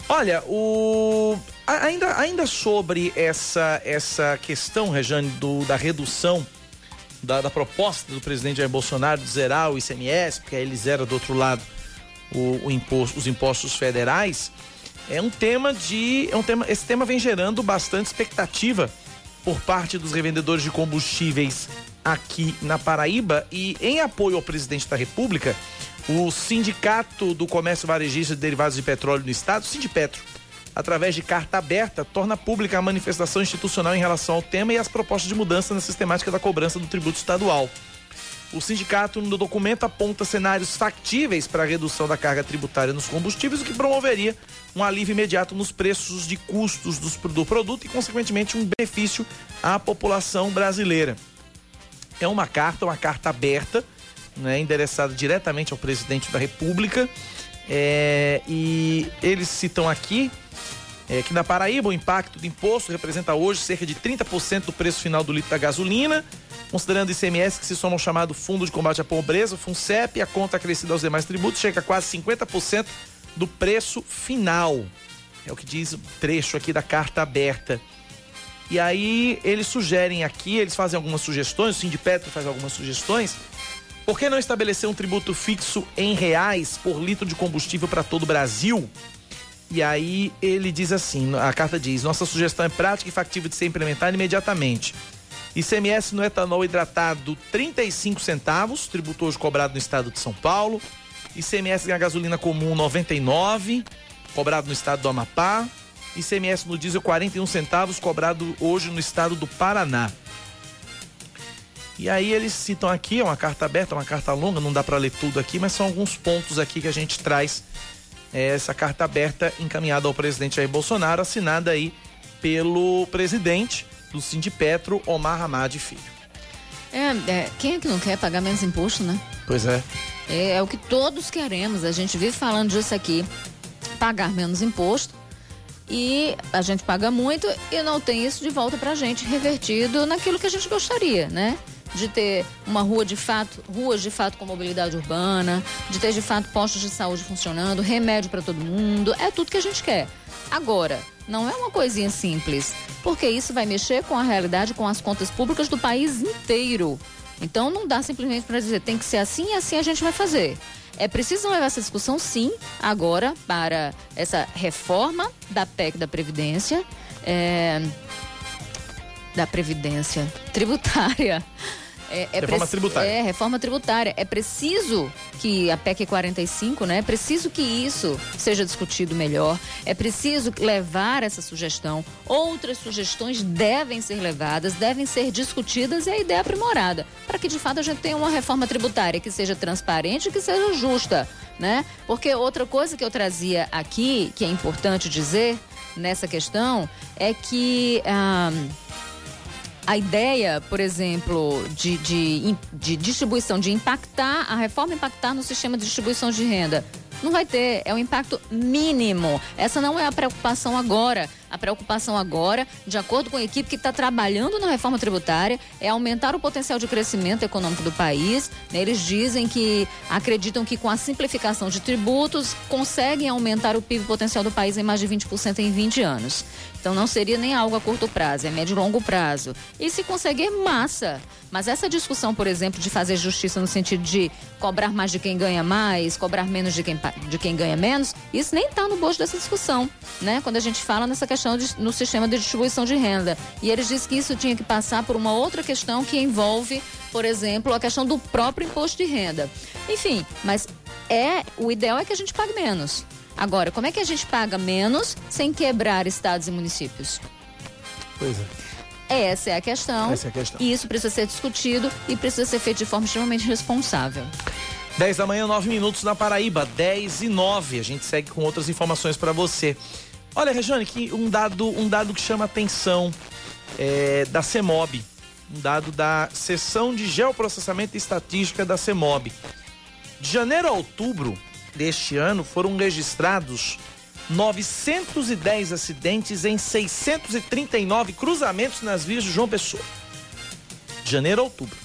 Olha, o ainda, ainda sobre essa essa questão, Rejane, do, da redução da, da, proposta do presidente Jair Bolsonaro de zerar o ICMS, porque aí ele zera do outro lado o, o imposto, os impostos federais, é um tema de. É um tema, esse tema vem gerando bastante expectativa por parte dos revendedores de combustíveis aqui na Paraíba e em apoio ao presidente da República, o Sindicato do Comércio Varejista de Derivados de Petróleo no Estado, Sindipetro, através de carta aberta, torna pública a manifestação institucional em relação ao tema e as propostas de mudança na sistemática da cobrança do tributo estadual. O sindicato, no documento, aponta cenários factíveis para a redução da carga tributária nos combustíveis, o que promoveria um alívio imediato nos preços de custos do produto e, consequentemente, um benefício à população brasileira. É uma carta, uma carta aberta, né, endereçada diretamente ao presidente da República. É, e eles citam aqui é, que na Paraíba o impacto do imposto representa hoje cerca de 30% do preço final do litro da gasolina Considerando o ICMS que se soma ao chamado Fundo de Combate à Pobreza, o FUNCEP, a conta acrescida aos demais tributos chega a quase 50% do preço final. É o que diz o trecho aqui da carta aberta. E aí eles sugerem aqui, eles fazem algumas sugestões, o Sindipetro faz algumas sugestões. Por que não estabelecer um tributo fixo em reais por litro de combustível para todo o Brasil? E aí ele diz assim, a carta diz, nossa sugestão é prática e factível de ser implementada imediatamente. ICMS no etanol hidratado 35 centavos, tributo hoje cobrado no estado de São Paulo. ICMS na gasolina comum 99, cobrado no estado do Amapá. ICMS no diesel 41 centavos, cobrado hoje no estado do Paraná. E aí eles citam aqui, é uma carta aberta, uma carta longa, não dá para ler tudo aqui, mas são alguns pontos aqui que a gente traz é, essa carta aberta encaminhada ao presidente Jair Bolsonaro, assinada aí pelo presidente do Sindipetro, Omar Hamad Filho. É, é, quem é que não quer pagar menos imposto, né? Pois é. é. É o que todos queremos, a gente vive falando disso aqui. Pagar menos imposto e a gente paga muito e não tem isso de volta pra gente revertido naquilo que a gente gostaria, né? De ter uma rua de fato, ruas de fato com mobilidade urbana, de ter de fato postos de saúde funcionando, remédio para todo mundo, é tudo que a gente quer. Agora, não é uma coisinha simples, porque isso vai mexer com a realidade, com as contas públicas do país inteiro. Então não dá simplesmente para dizer tem que ser assim e assim a gente vai fazer. É preciso levar essa discussão, sim, agora para essa reforma da PEC da Previdência, é, da Previdência tributária. É, é reforma tributária. É, reforma tributária. É preciso que a PEC 45, né? É preciso que isso seja discutido melhor. É preciso levar essa sugestão. Outras sugestões devem ser levadas, devem ser discutidas e a ideia aprimorada. Para que de fato a gente tenha uma reforma tributária que seja transparente e que seja justa, né? Porque outra coisa que eu trazia aqui, que é importante dizer nessa questão, é que. Ah, a ideia, por exemplo, de, de, de distribuição, de impactar, a reforma impactar no sistema de distribuição de renda, não vai ter, é um impacto mínimo. Essa não é a preocupação agora. A preocupação agora, de acordo com a equipe que está trabalhando na reforma tributária, é aumentar o potencial de crescimento econômico do país. Eles dizem que acreditam que com a simplificação de tributos conseguem aumentar o PIB potencial do país em mais de 20% em 20 anos. Então não seria nem algo a curto prazo, é médio e longo prazo. E se conseguir, massa. Mas essa discussão, por exemplo, de fazer justiça no sentido de cobrar mais de quem ganha mais, cobrar menos de quem, de quem ganha menos, isso nem está no bojo dessa discussão, né? Quando a gente fala nessa questão de, no sistema de distribuição de renda. E eles dizem que isso tinha que passar por uma outra questão que envolve, por exemplo, a questão do próprio imposto de renda. Enfim, mas é o ideal é que a gente pague menos. Agora, como é que a gente paga menos sem quebrar estados e municípios? Pois é. Essa é a questão. Essa é a questão. E isso precisa ser discutido e precisa ser feito de forma extremamente responsável. 10 da manhã, 9 minutos na Paraíba, 10 e 9. A gente segue com outras informações para você. Olha, Regiane, que um dado, um dado que chama atenção é, da CEMOB. Um dado da Seção de Geoprocessamento e Estatística da CEMOB. De janeiro a outubro deste ano foram registrados 910 acidentes em 639 cruzamentos nas vias de João Pessoa. De janeiro a outubro.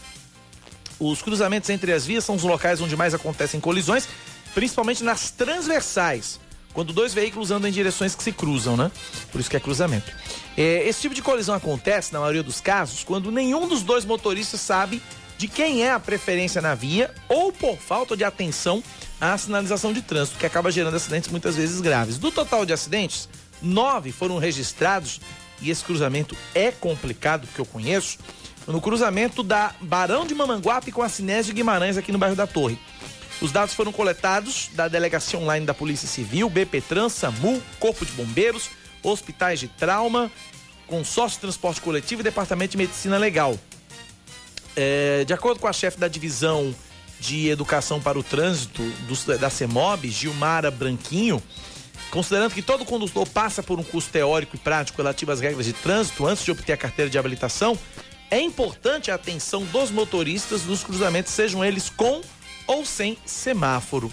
Os cruzamentos entre as vias são os locais onde mais acontecem colisões, principalmente nas transversais, quando dois veículos andam em direções que se cruzam, né? Por isso que é cruzamento. É, esse tipo de colisão acontece, na maioria dos casos, quando nenhum dos dois motoristas sabe de quem é a preferência na via ou por falta de atenção à sinalização de trânsito, que acaba gerando acidentes muitas vezes graves. Do total de acidentes, nove foram registrados e esse cruzamento é complicado, porque eu conheço no cruzamento da Barão de Mamanguape com a Sinés de Guimarães, aqui no bairro da Torre. Os dados foram coletados da Delegacia Online da Polícia Civil, BPTran, SAMU, Corpo de Bombeiros, Hospitais de Trauma, Consórcio de Transporte Coletivo e Departamento de Medicina Legal. É, de acordo com a chefe da Divisão de Educação para o Trânsito do, da CEMOB, Gilmara Branquinho, considerando que todo condutor passa por um curso teórico e prático relativo às regras de trânsito antes de obter a carteira de habilitação, é importante a atenção dos motoristas nos cruzamentos, sejam eles com ou sem semáforo.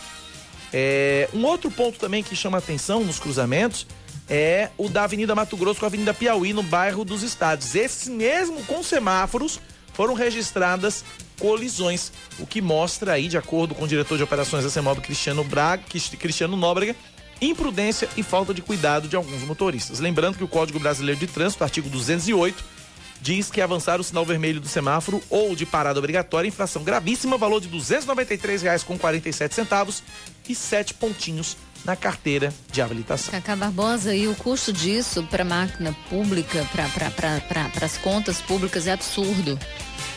É, um outro ponto também que chama atenção nos cruzamentos é o da Avenida Mato Grosso com a Avenida Piauí, no bairro dos Estados. Esses mesmo com semáforos foram registradas colisões, o que mostra aí, de acordo com o diretor de operações da CEMOB, Cristiano Braga, Cristiano Nóbrega, imprudência e falta de cuidado de alguns motoristas. Lembrando que o Código Brasileiro de Trânsito, artigo 208, diz que avançar o sinal vermelho do semáforo ou de parada obrigatória, infração gravíssima, valor de R$ 293,47 e sete pontinhos na carteira de habilitação. Cacá Barbosa, e o custo disso para a máquina pública, para as contas públicas é absurdo,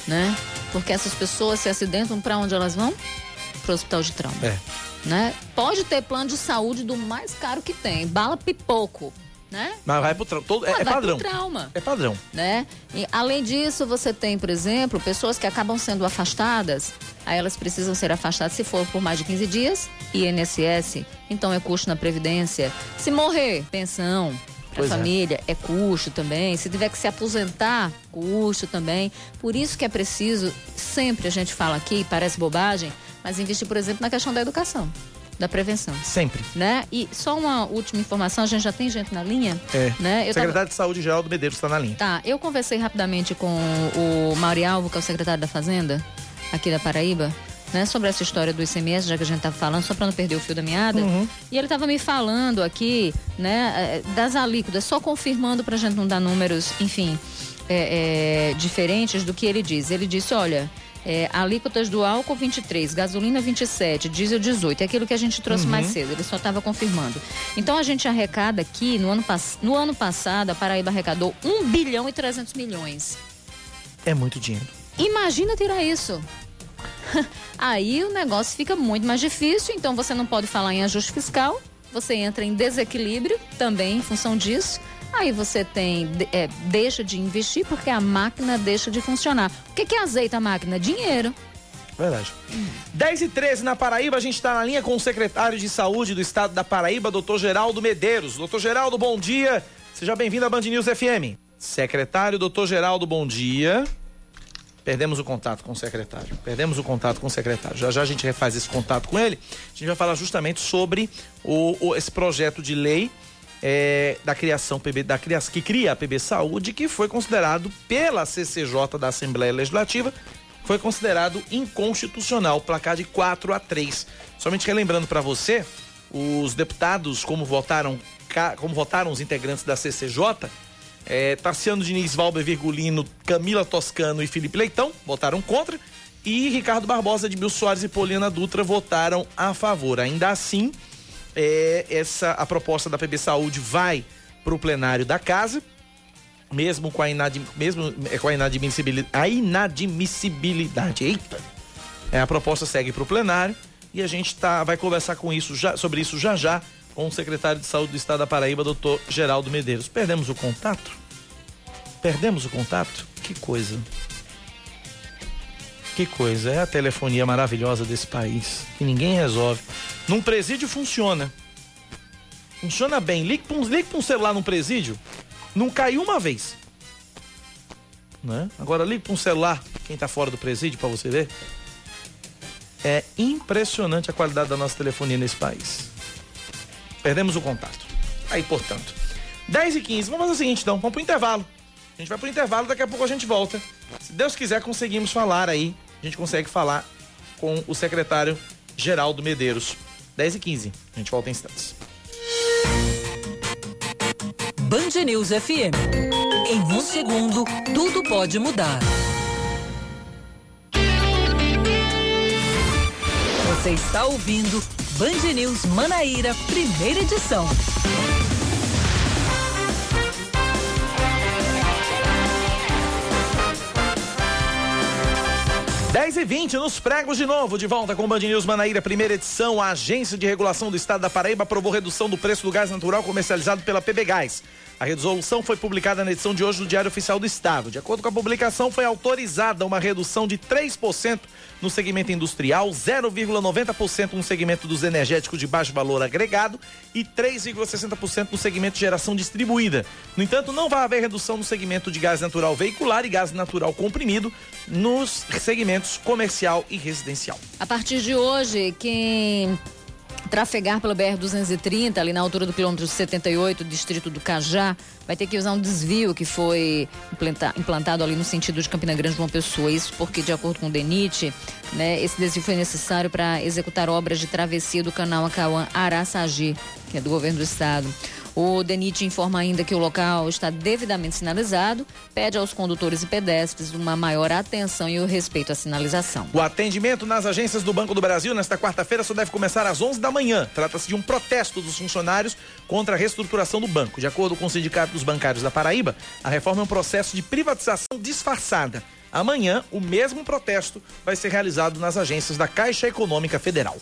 né? Porque essas pessoas se acidentam para onde elas vão? Para o hospital de trauma. É. Né? Pode ter plano de saúde do mais caro que tem, bala pipoco né? Mas vai pro trauma. Todo, é, é padrão. trauma. É padrão. Né? E, além disso, você tem, por exemplo, pessoas que acabam sendo afastadas. Aí elas precisam ser afastadas se for por mais de 15 dias. INSS, então é custo na Previdência. Se morrer, pensão. Para a é. família é. é custo também. Se tiver que se aposentar, custo também. Por isso que é preciso, sempre a gente fala aqui, parece bobagem, mas investir, por exemplo, na questão da educação da prevenção. Sempre. Né? E só uma última informação, a gente já tem gente na linha? É. Né? Eu secretário tava... de Saúde Geraldo Medeiros está na linha. Tá, eu conversei rapidamente com o Mauri Alvo, que é o secretário da Fazenda, aqui da Paraíba, né, sobre essa história do ICMS, já que a gente estava falando, só para não perder o fio da meada. Uhum. E ele estava me falando aqui, né, eh, das alíquotas, só confirmando para a gente não dar números, enfim, é, é, diferentes do que ele diz. Ele disse, olha, é, alíquotas do álcool 23, gasolina 27, diesel 18, é aquilo que a gente trouxe uhum. mais cedo, ele só estava confirmando. Então a gente arrecada aqui, no ano, no ano passado, a Paraíba arrecadou 1 bilhão e 300 milhões. É muito dinheiro. Imagina tirar isso. Aí o negócio fica muito mais difícil, então você não pode falar em ajuste fiscal, você entra em desequilíbrio também em função disso. Aí você tem, é, deixa de investir porque a máquina deixa de funcionar. O que, que azeita a máquina? Dinheiro. Verdade. Hum. 10 e 13 na Paraíba, a gente está na linha com o secretário de Saúde do Estado da Paraíba, doutor Geraldo Medeiros. Doutor Geraldo, bom dia. Seja bem-vindo à Band News FM. Secretário, doutor Geraldo, bom dia. Perdemos o contato com o secretário. Perdemos o contato com o secretário. Já já a gente refaz esse contato com ele. A gente vai falar justamente sobre o, o esse projeto de lei é, da criação PB, da criação, que cria a PB Saúde, que foi considerado pela CCJ da Assembleia Legislativa, foi considerado inconstitucional, placar de 4 a 3. Somente relembrando para você, os deputados, como votaram, como votaram os integrantes da CCJ, é, Tarciano Diniz, Valber Virgulino, Camila Toscano e Felipe Leitão votaram contra. E Ricardo Barbosa, Edmil Soares e Poliana Dutra votaram a favor. Ainda assim, é, essa a proposta da PB Saúde vai para o plenário da casa, mesmo com a, inadim, mesmo é, com a inadmissibilidade, a inadmissibilidade. Eita! É, a proposta segue para o plenário e a gente tá, vai conversar com isso já, sobre isso já já com o secretário de Saúde do Estado da Paraíba, doutor Geraldo Medeiros. Perdemos o contato? Perdemos o contato? Que coisa. Que coisa, é a telefonia maravilhosa desse país, que ninguém resolve. Num presídio funciona. Funciona bem. Ligue para um, ligue um celular num presídio, não caiu uma vez. Né? Agora ligue para um celular, quem está fora do presídio, para você ver. É impressionante a qualidade da nossa telefonia nesse país. Perdemos o contato. Aí, portanto. 10 e 15 vamos fazer o seguinte então, vamos pro intervalo. A gente vai pro intervalo, daqui a pouco a gente volta. Se Deus quiser, conseguimos falar aí. A gente consegue falar com o secretário Geraldo Medeiros. 10 e 15 A gente volta em instantes. Band News FM. Em um segundo, tudo pode mudar. Você está ouvindo Band News Manaíra, primeira edição. 10 e 20 nos pregos de novo, de volta com o Band News Manaíra, primeira edição. A Agência de Regulação do Estado da Paraíba aprovou redução do preço do gás natural comercializado pela PB Gás. A resolução foi publicada na edição de hoje do Diário Oficial do Estado. De acordo com a publicação, foi autorizada uma redução de 3% no segmento industrial, 0,90% no segmento dos energéticos de baixo valor agregado e 3,60% no segmento de geração distribuída. No entanto, não vai haver redução no segmento de gás natural veicular e gás natural comprimido nos segmentos comercial e residencial. A partir de hoje, quem trafegar pelo BR-230, ali na altura do quilômetro 78, distrito do Cajá, vai ter que usar um desvio que foi implantado ali no sentido de Campina Grande, uma pessoa. Isso porque, de acordo com o DENIT, né, esse desvio foi necessário para executar obras de travessia do canal Acauã-Araçagi, que é do governo do estado. O DENIT informa ainda que o local está devidamente sinalizado, pede aos condutores e pedestres uma maior atenção e o respeito à sinalização. O atendimento nas agências do Banco do Brasil nesta quarta-feira só deve começar às 11 da manhã. Trata-se de um protesto dos funcionários contra a reestruturação do banco. De acordo com o Sindicato dos Bancários da Paraíba, a reforma é um processo de privatização disfarçada. Amanhã, o mesmo protesto vai ser realizado nas agências da Caixa Econômica Federal.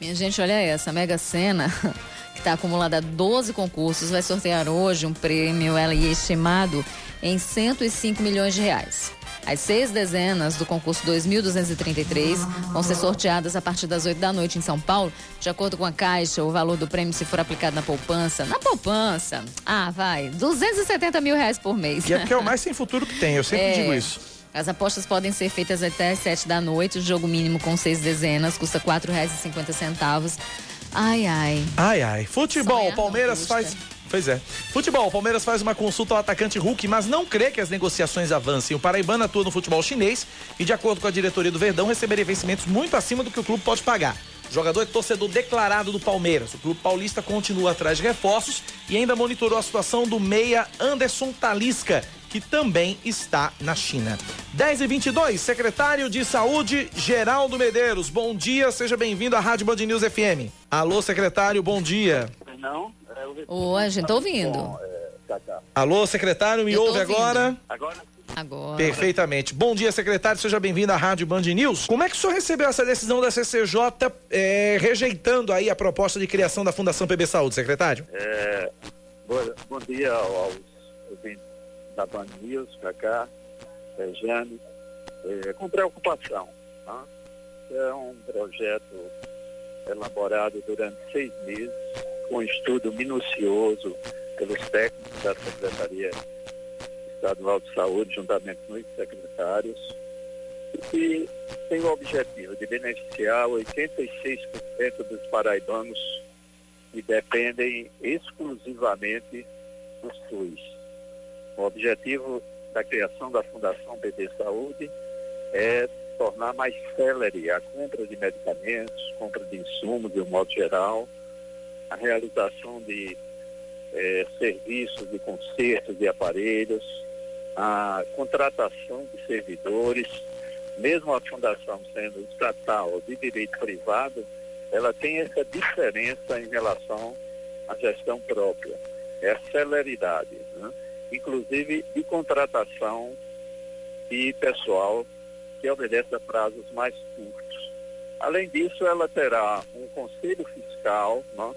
Minha gente, olha essa, Mega Sena que está acumulada a 12 concursos, vai sortear hoje um prêmio LI estimado em 105 milhões de reais. As seis dezenas do concurso 2233 vão ser sorteadas a partir das 8 da noite em São Paulo. De acordo com a Caixa, o valor do prêmio, se for aplicado na poupança, na poupança, ah, vai, 270 mil reais por mês. E é porque é o mais sem futuro que tem, eu sempre é, digo isso. As apostas podem ser feitas até às 7 da noite. O jogo mínimo com seis dezenas custa R$ 4,50. Ai, ai. Ai, ai. Futebol, Palmeiras faz. Pois é. Futebol, Palmeiras faz uma consulta ao atacante Hulk, mas não crê que as negociações avancem. O Paraibano atua no futebol chinês e, de acordo com a diretoria do Verdão, receberia vencimentos muito acima do que o clube pode pagar. O jogador é torcedor declarado do Palmeiras. O clube paulista continua atrás de reforços e ainda monitorou a situação do meia Anderson Talisca, que também está na China. 10 e 22 secretário de Saúde, Geraldo Medeiros. Bom dia, seja bem-vindo à Rádio Band News FM. Alô, secretário, bom dia. Não, é, Ô, a gente tá ouvindo. É, Alô, secretário, me ouve agora? Agora Agora. Perfeitamente. Bom dia, secretário. Seja bem-vindo à Rádio Band News. Como é que o senhor recebeu essa decisão da CCJ é, rejeitando aí a proposta de criação da Fundação PB Saúde, secretário? É, bom, bom dia aos da Band News, Cacá, é, Jane, é, com preocupação. Tá? É um projeto elaborado durante seis meses, com estudo minucioso pelos técnicos da Secretaria Estadual de Saúde, juntamente com os secretários, e tem o objetivo de beneficiar 86% dos paraibanos que dependem exclusivamente do SUS. O objetivo da criação da Fundação BD Saúde é tornar mais célere a compra de medicamentos, compra de insumos de um modo geral, a realização de é, serviços de conserto de aparelhos, a contratação de servidores, mesmo a fundação sendo estatal de direito privado, ela tem essa diferença em relação à gestão própria, é a celeridade. Inclusive de contratação de pessoal que obedece a prazos mais curtos. Além disso, ela terá um conselho fiscal, né?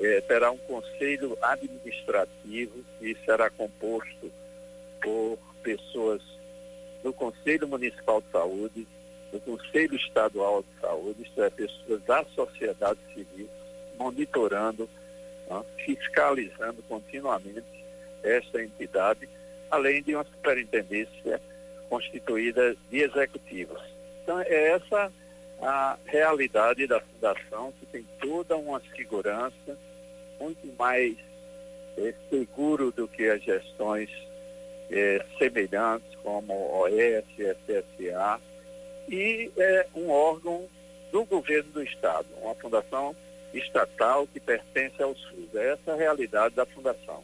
é, terá um conselho administrativo que será composto por pessoas do Conselho Municipal de Saúde, do Conselho Estadual de Saúde, isto é, pessoas da sociedade civil, monitorando, né, fiscalizando continuamente esta entidade, além de uma superintendência constituída de executivos. Então, é essa a realidade da fundação, que tem toda uma segurança muito mais é, seguro do que as gestões é, semelhantes como OS, FSA, e é um órgão do governo do Estado, uma fundação estatal que pertence ao SUS. É essa a realidade da fundação.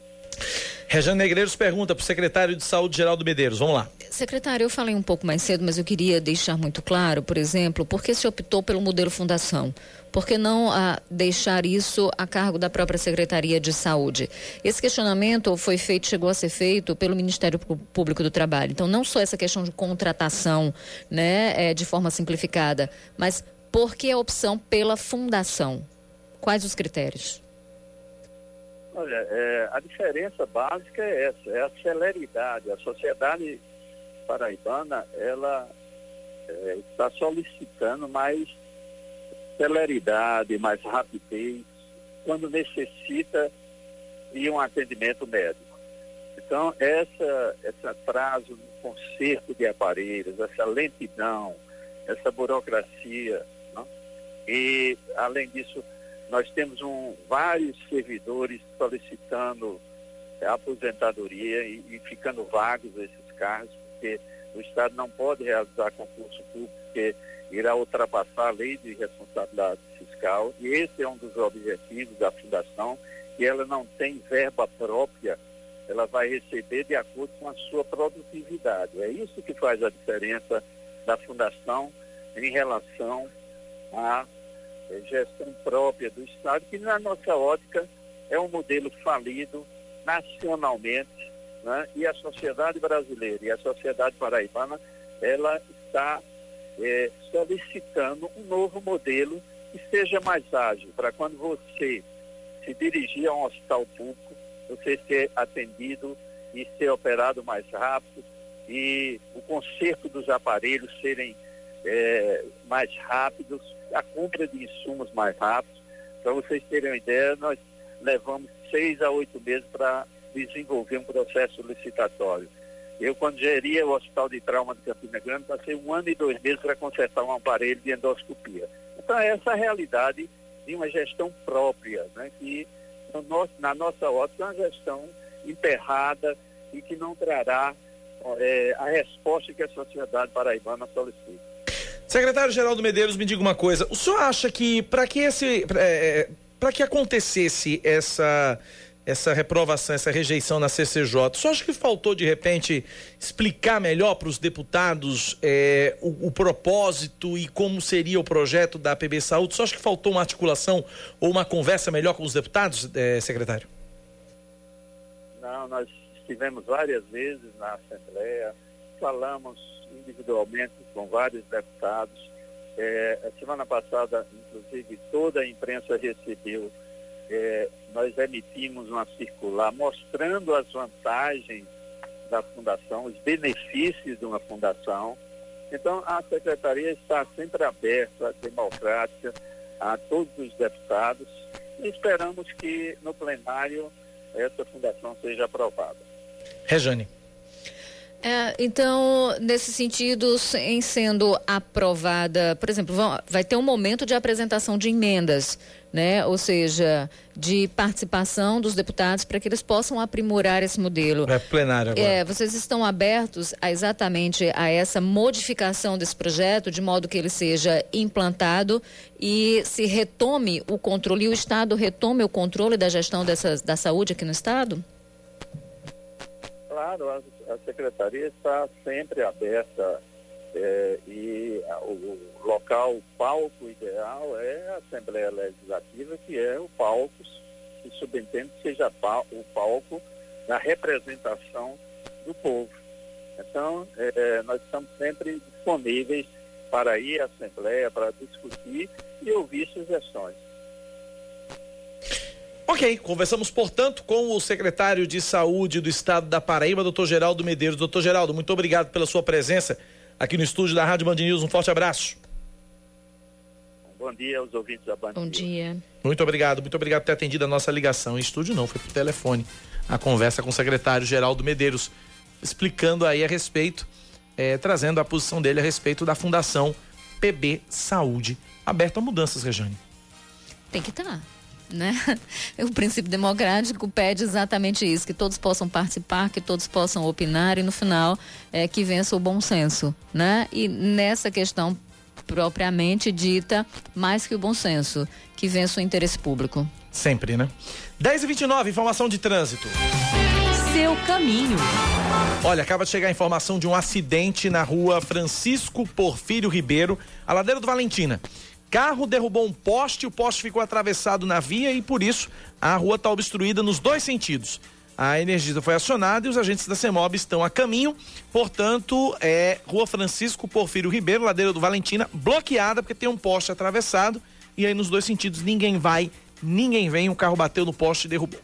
Rejane Negreiros pergunta para o secretário de Saúde, Geraldo Medeiros. Vamos lá. Secretário, eu falei um pouco mais cedo, mas eu queria deixar muito claro, por exemplo, por que se optou pelo modelo fundação? Por que não ah, deixar isso a cargo da própria Secretaria de Saúde? Esse questionamento foi feito, chegou a ser feito pelo Ministério Público do Trabalho. Então, não só essa questão de contratação, né, é, de forma simplificada, mas por que a opção pela fundação? Quais os critérios? Olha, é, a diferença básica é essa, é a celeridade. A sociedade paraibana, ela é, está solicitando mais celeridade, mais rapidez, quando necessita de um atendimento médico. Então, essa, esse atraso no conserto de aparelhos, essa lentidão, essa burocracia, não? e, além disso, nós temos um, vários servidores solicitando a aposentadoria e, e, ficando vagos esses cargos, porque o Estado não pode realizar concurso público, porque irá ultrapassar a lei de responsabilidade fiscal, e esse é um dos objetivos da Fundação, que ela não tem verba própria, ela vai receber de acordo com a sua produtividade. É isso que faz a diferença da Fundação em relação a é, gestão própria do Estado, que na nossa ótica é um modelo falido nacionalmente, né? e a sociedade brasileira e a sociedade paraibana, ela está é, solicitando um novo modelo que seja mais ágil, para quando você se dirigir a um hospital público, você ser atendido e ser operado mais rápido, e o conserto dos aparelhos serem é, mais rápidos, a compra de insumos mais rápidos. Para vocês terem uma ideia, nós levamos seis a oito meses para desenvolver um processo licitatório. Eu, quando geria o Hospital de Trauma de Campina Grande, passei um ano e dois meses para consertar um aparelho de endoscopia. Então, é essa a realidade de uma gestão própria, né, que no nosso, na nossa ótica é uma gestão enterrada e que não trará é, a resposta que a sociedade paraibana solicita. Secretário Geraldo Medeiros, me diga uma coisa. O senhor acha que para que esse é, para que acontecesse essa essa reprovação, essa rejeição na CCJ, o senhor acha que faltou de repente explicar melhor para os deputados é, o, o, propósito e como seria o projeto da PB Saúde? O senhor acha que faltou uma articulação ou uma conversa melhor com os deputados, é, secretário? Não, nós estivemos várias vezes na Assembleia, falamos individualmente com vários deputados. É, a semana passada, inclusive, toda a imprensa recebeu, é, nós emitimos uma circular mostrando as vantagens da fundação, os benefícios de uma fundação. Então, a secretaria está sempre aberta, democrática, a todos os deputados e esperamos que no plenário essa fundação seja aprovada. Rejane. É, então, nesse sentido, em sendo aprovada, por exemplo, vai ter um momento de apresentação de emendas, né? Ou seja, de participação dos deputados para que eles possam aprimorar esse modelo. É plenário agora. É, vocês estão abertos a exatamente a essa modificação desse projeto, de modo que ele seja implantado e se retome o controle, e o Estado retome o controle da gestão dessa, da saúde aqui no Estado? Claro, as a secretaria está sempre aberta é, e a, o local, o palco ideal é a Assembleia Legislativa, que é o palco que subentende que seja o palco da representação do povo. Então, é, nós estamos sempre disponíveis para ir à Assembleia, para discutir e ouvir sugestões. Ok, conversamos, portanto, com o secretário de Saúde do Estado da Paraíba, doutor Geraldo Medeiros. Doutor Geraldo, muito obrigado pela sua presença. aqui no estúdio da Rádio Band News. Um forte abraço. Bom dia aos ouvintes da Band Bom News. dia. Muito obrigado, muito obrigado por ter atendido a nossa ligação. Em estúdio não, foi por telefone. A conversa com o secretário Geraldo Medeiros, explicando aí a respeito, eh, trazendo a posição dele a respeito da Fundação PB Saúde, aberta a mudanças, Rejane. Tem que estar. Né? O princípio democrático pede exatamente isso, que todos possam participar, que todos possam opinar e no final é, que vença o bom senso, né? E nessa questão propriamente dita, mais que o bom senso, que vença o interesse público. Sempre, né? 10 e 29 informação de trânsito. Seu caminho. Olha, acaba de chegar a informação de um acidente na rua Francisco Porfírio Ribeiro, a ladeira do Valentina. Carro derrubou um poste, o poste ficou atravessado na via e por isso a rua está obstruída nos dois sentidos. A energia foi acionada e os agentes da CEMOB estão a caminho. Portanto, é Rua Francisco Porfírio Ribeiro, ladeira do Valentina, bloqueada porque tem um poste atravessado e aí nos dois sentidos ninguém vai, ninguém vem. O carro bateu no poste e derrubou.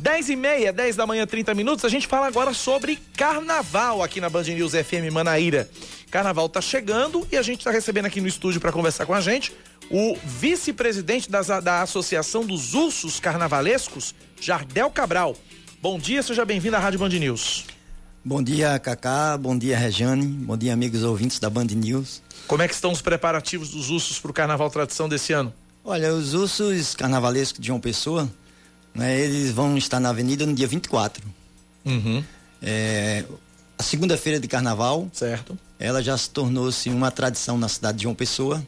10 e meia, 10 da manhã, 30 minutos. A gente fala agora sobre carnaval aqui na Band News FM Manaíra. Carnaval tá chegando e a gente tá recebendo aqui no estúdio para conversar com a gente o vice-presidente da Associação dos Ursos Carnavalescos, Jardel Cabral. Bom dia, seja bem-vindo à Rádio Band News. Bom dia, Cacá. Bom dia, Rejane. Bom dia, amigos ouvintes da Band News. Como é que estão os preparativos dos ursos para o Carnaval Tradição desse ano? Olha, os ursos carnavalescos de João Pessoa, né, eles vão estar na avenida no dia 24. Uhum. É, a segunda-feira de carnaval, certo. ela já se tornou-se uma tradição na cidade de João Pessoa,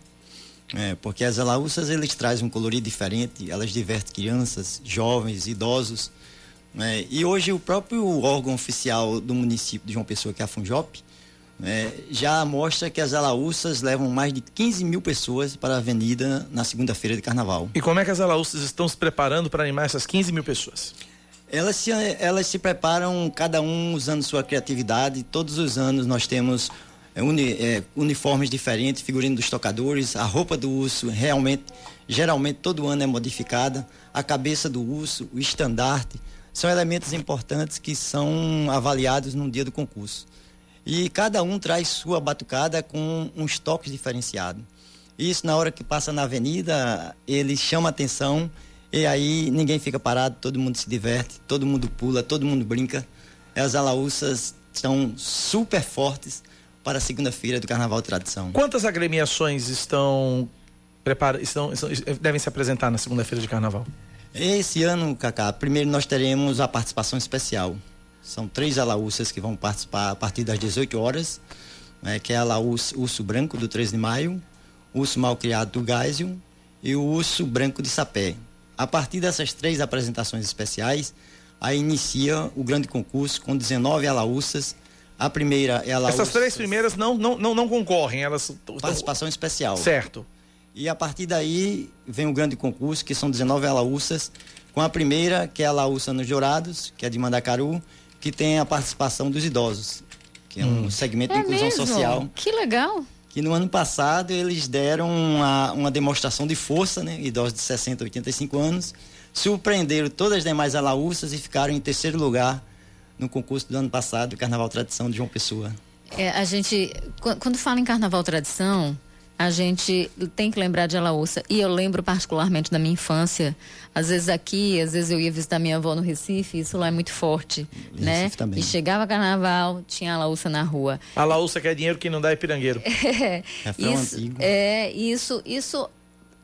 é, porque as alaúças eles trazem um colorido diferente, elas divertem crianças, jovens, idosos. né? E hoje o próprio órgão oficial do município de João Pessoa, que é a Funjop, né, já mostra que as alaúças levam mais de 15 mil pessoas para a avenida na segunda-feira de carnaval. E como é que as alaúças estão se preparando para animar essas 15 mil pessoas? Elas se, elas se preparam, cada um usando sua criatividade. Todos os anos nós temos é, uni- é, uniformes diferentes, figurino dos tocadores, a roupa do urso realmente, geralmente todo ano é modificada, a cabeça do urso, o estandarte, são elementos importantes que são avaliados no dia do concurso. E cada um traz sua batucada com uns toques diferenciados. Isso na hora que passa na avenida, ele chama atenção e aí ninguém fica parado, todo mundo se diverte, todo mundo pula, todo mundo brinca. As alaúças estão super fortes para a segunda-feira do Carnaval Tradição. Quantas agremiações estão, prepara, estão, estão- devem se apresentar na segunda-feira de Carnaval? Esse ano, Cacá, primeiro nós teremos a participação especial. São três alaúças que vão participar a partir das 18 horas, né, que é a alaúça Urso Branco do 13 de maio, o Urso Malcriado do Geisel e o Urso Branco de Sapé. A partir dessas três apresentações especiais, aí inicia o grande concurso com 19 alaúças. A primeira é a alaúça... Essas três primeiras não, não, não, não concorrem, elas Participação especial. Certo. E a partir daí vem o grande concurso, que são 19 alaúças, com a primeira, que é a alaúça nos Dourados, que é de Mandacaru, que tem a participação dos idosos, que é um segmento de É inclusão mesmo? social. Que legal. Que no ano passado eles deram uma, uma demonstração de força, né? Idosos de 60, 85 anos, surpreenderam todas as demais alaúças e ficaram em terceiro lugar no concurso do ano passado, Carnaval Tradição de João Pessoa. É, a gente, qu- quando fala em carnaval tradição, a gente tem que lembrar de Alaúça. E eu lembro particularmente da minha infância. Às vezes aqui, às vezes eu ia visitar minha avó no Recife, isso lá é muito forte, né? também. E chegava carnaval, tinha Alaúça na rua. A laúça quer dinheiro que não dá é pirangueiro. É, Refrão isso, antigo. é, isso, isso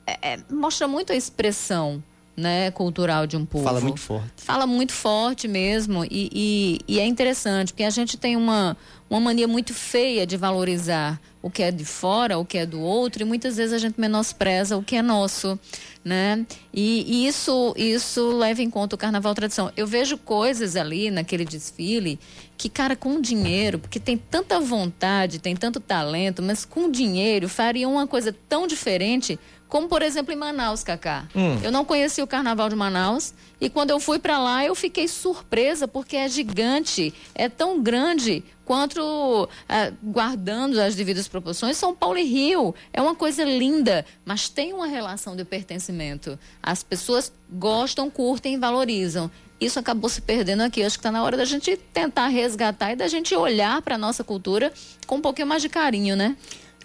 é, é, mostra muito a expressão né, cultural de um povo. Fala muito forte. Fala muito forte mesmo. E, e- e é interessante, porque a gente tem uma, uma mania muito feia de valorizar o que é de fora, o que é do outro, e muitas vezes a gente menospreza o que é nosso. Né? E, e isso, isso leva em conta o carnaval tradição. Eu vejo coisas ali naquele desfile que, cara, com dinheiro, porque tem tanta vontade, tem tanto talento, mas com dinheiro faria uma coisa tão diferente, como por exemplo em Manaus, Cacá. Hum. Eu não conhecia o carnaval de Manaus e quando eu fui para lá eu fiquei surpresa porque é gigante, é tão grande quanto ah, guardando as devidas proporções São Paulo e Rio. É uma coisa linda, mas tem uma relação de pertencimento. As pessoas gostam, curtem e valorizam. isso acabou se perdendo aqui. Acho que está na hora da gente tentar resgatar e da gente olhar para a nossa cultura com um pouquinho mais de carinho, né?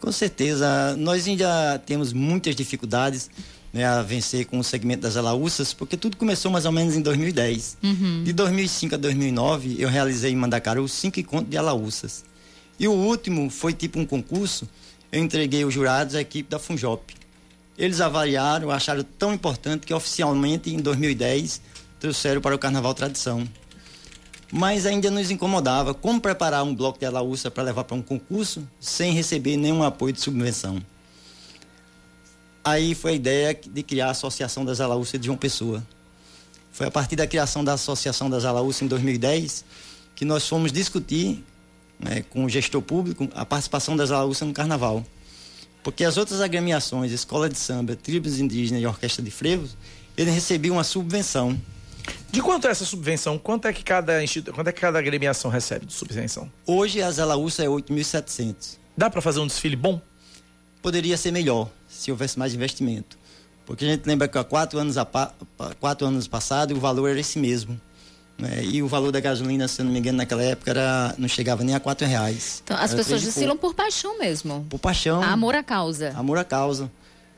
Com certeza. Nós ainda temos muitas dificuldades né, a vencer com o segmento das alaúças, porque tudo começou mais ou menos em 2010. Uhum. De 2005 a 2009, eu realizei em Mandacaru cinco encontros de alaúças. E o último foi tipo um concurso, eu entreguei os jurados à equipe da Funjop. Eles avaliaram, acharam tão importante que oficialmente em 2010 trouxeram para o Carnaval Tradição. Mas ainda nos incomodava como preparar um bloco de alaúça para levar para um concurso sem receber nenhum apoio de subvenção. Aí foi a ideia de criar a Associação das Alaúças de João Pessoa. Foi a partir da criação da Associação das Alaúças em 2010 que nós fomos discutir né, com o gestor público a participação das Alaúças no Carnaval. Porque as outras agremiações, Escola de Samba, Tribos Indígenas e Orquestra de Frevos, eles recebiam uma subvenção. De quanto é essa subvenção? Quanto é que cada, institu... quanto é que cada agremiação recebe de subvenção? Hoje as Alaúças é 8.700. Dá para fazer um desfile bom? Poderia ser melhor se houvesse mais investimento. Porque a gente lembra que há quatro anos, a, quatro anos passados o valor era esse mesmo. Né? E o valor da gasolina, se eu não me engano, naquela época era, não chegava nem a quatro reais. Então, as era pessoas desfilam por paixão mesmo. Por paixão. Amor à causa. Amor à causa.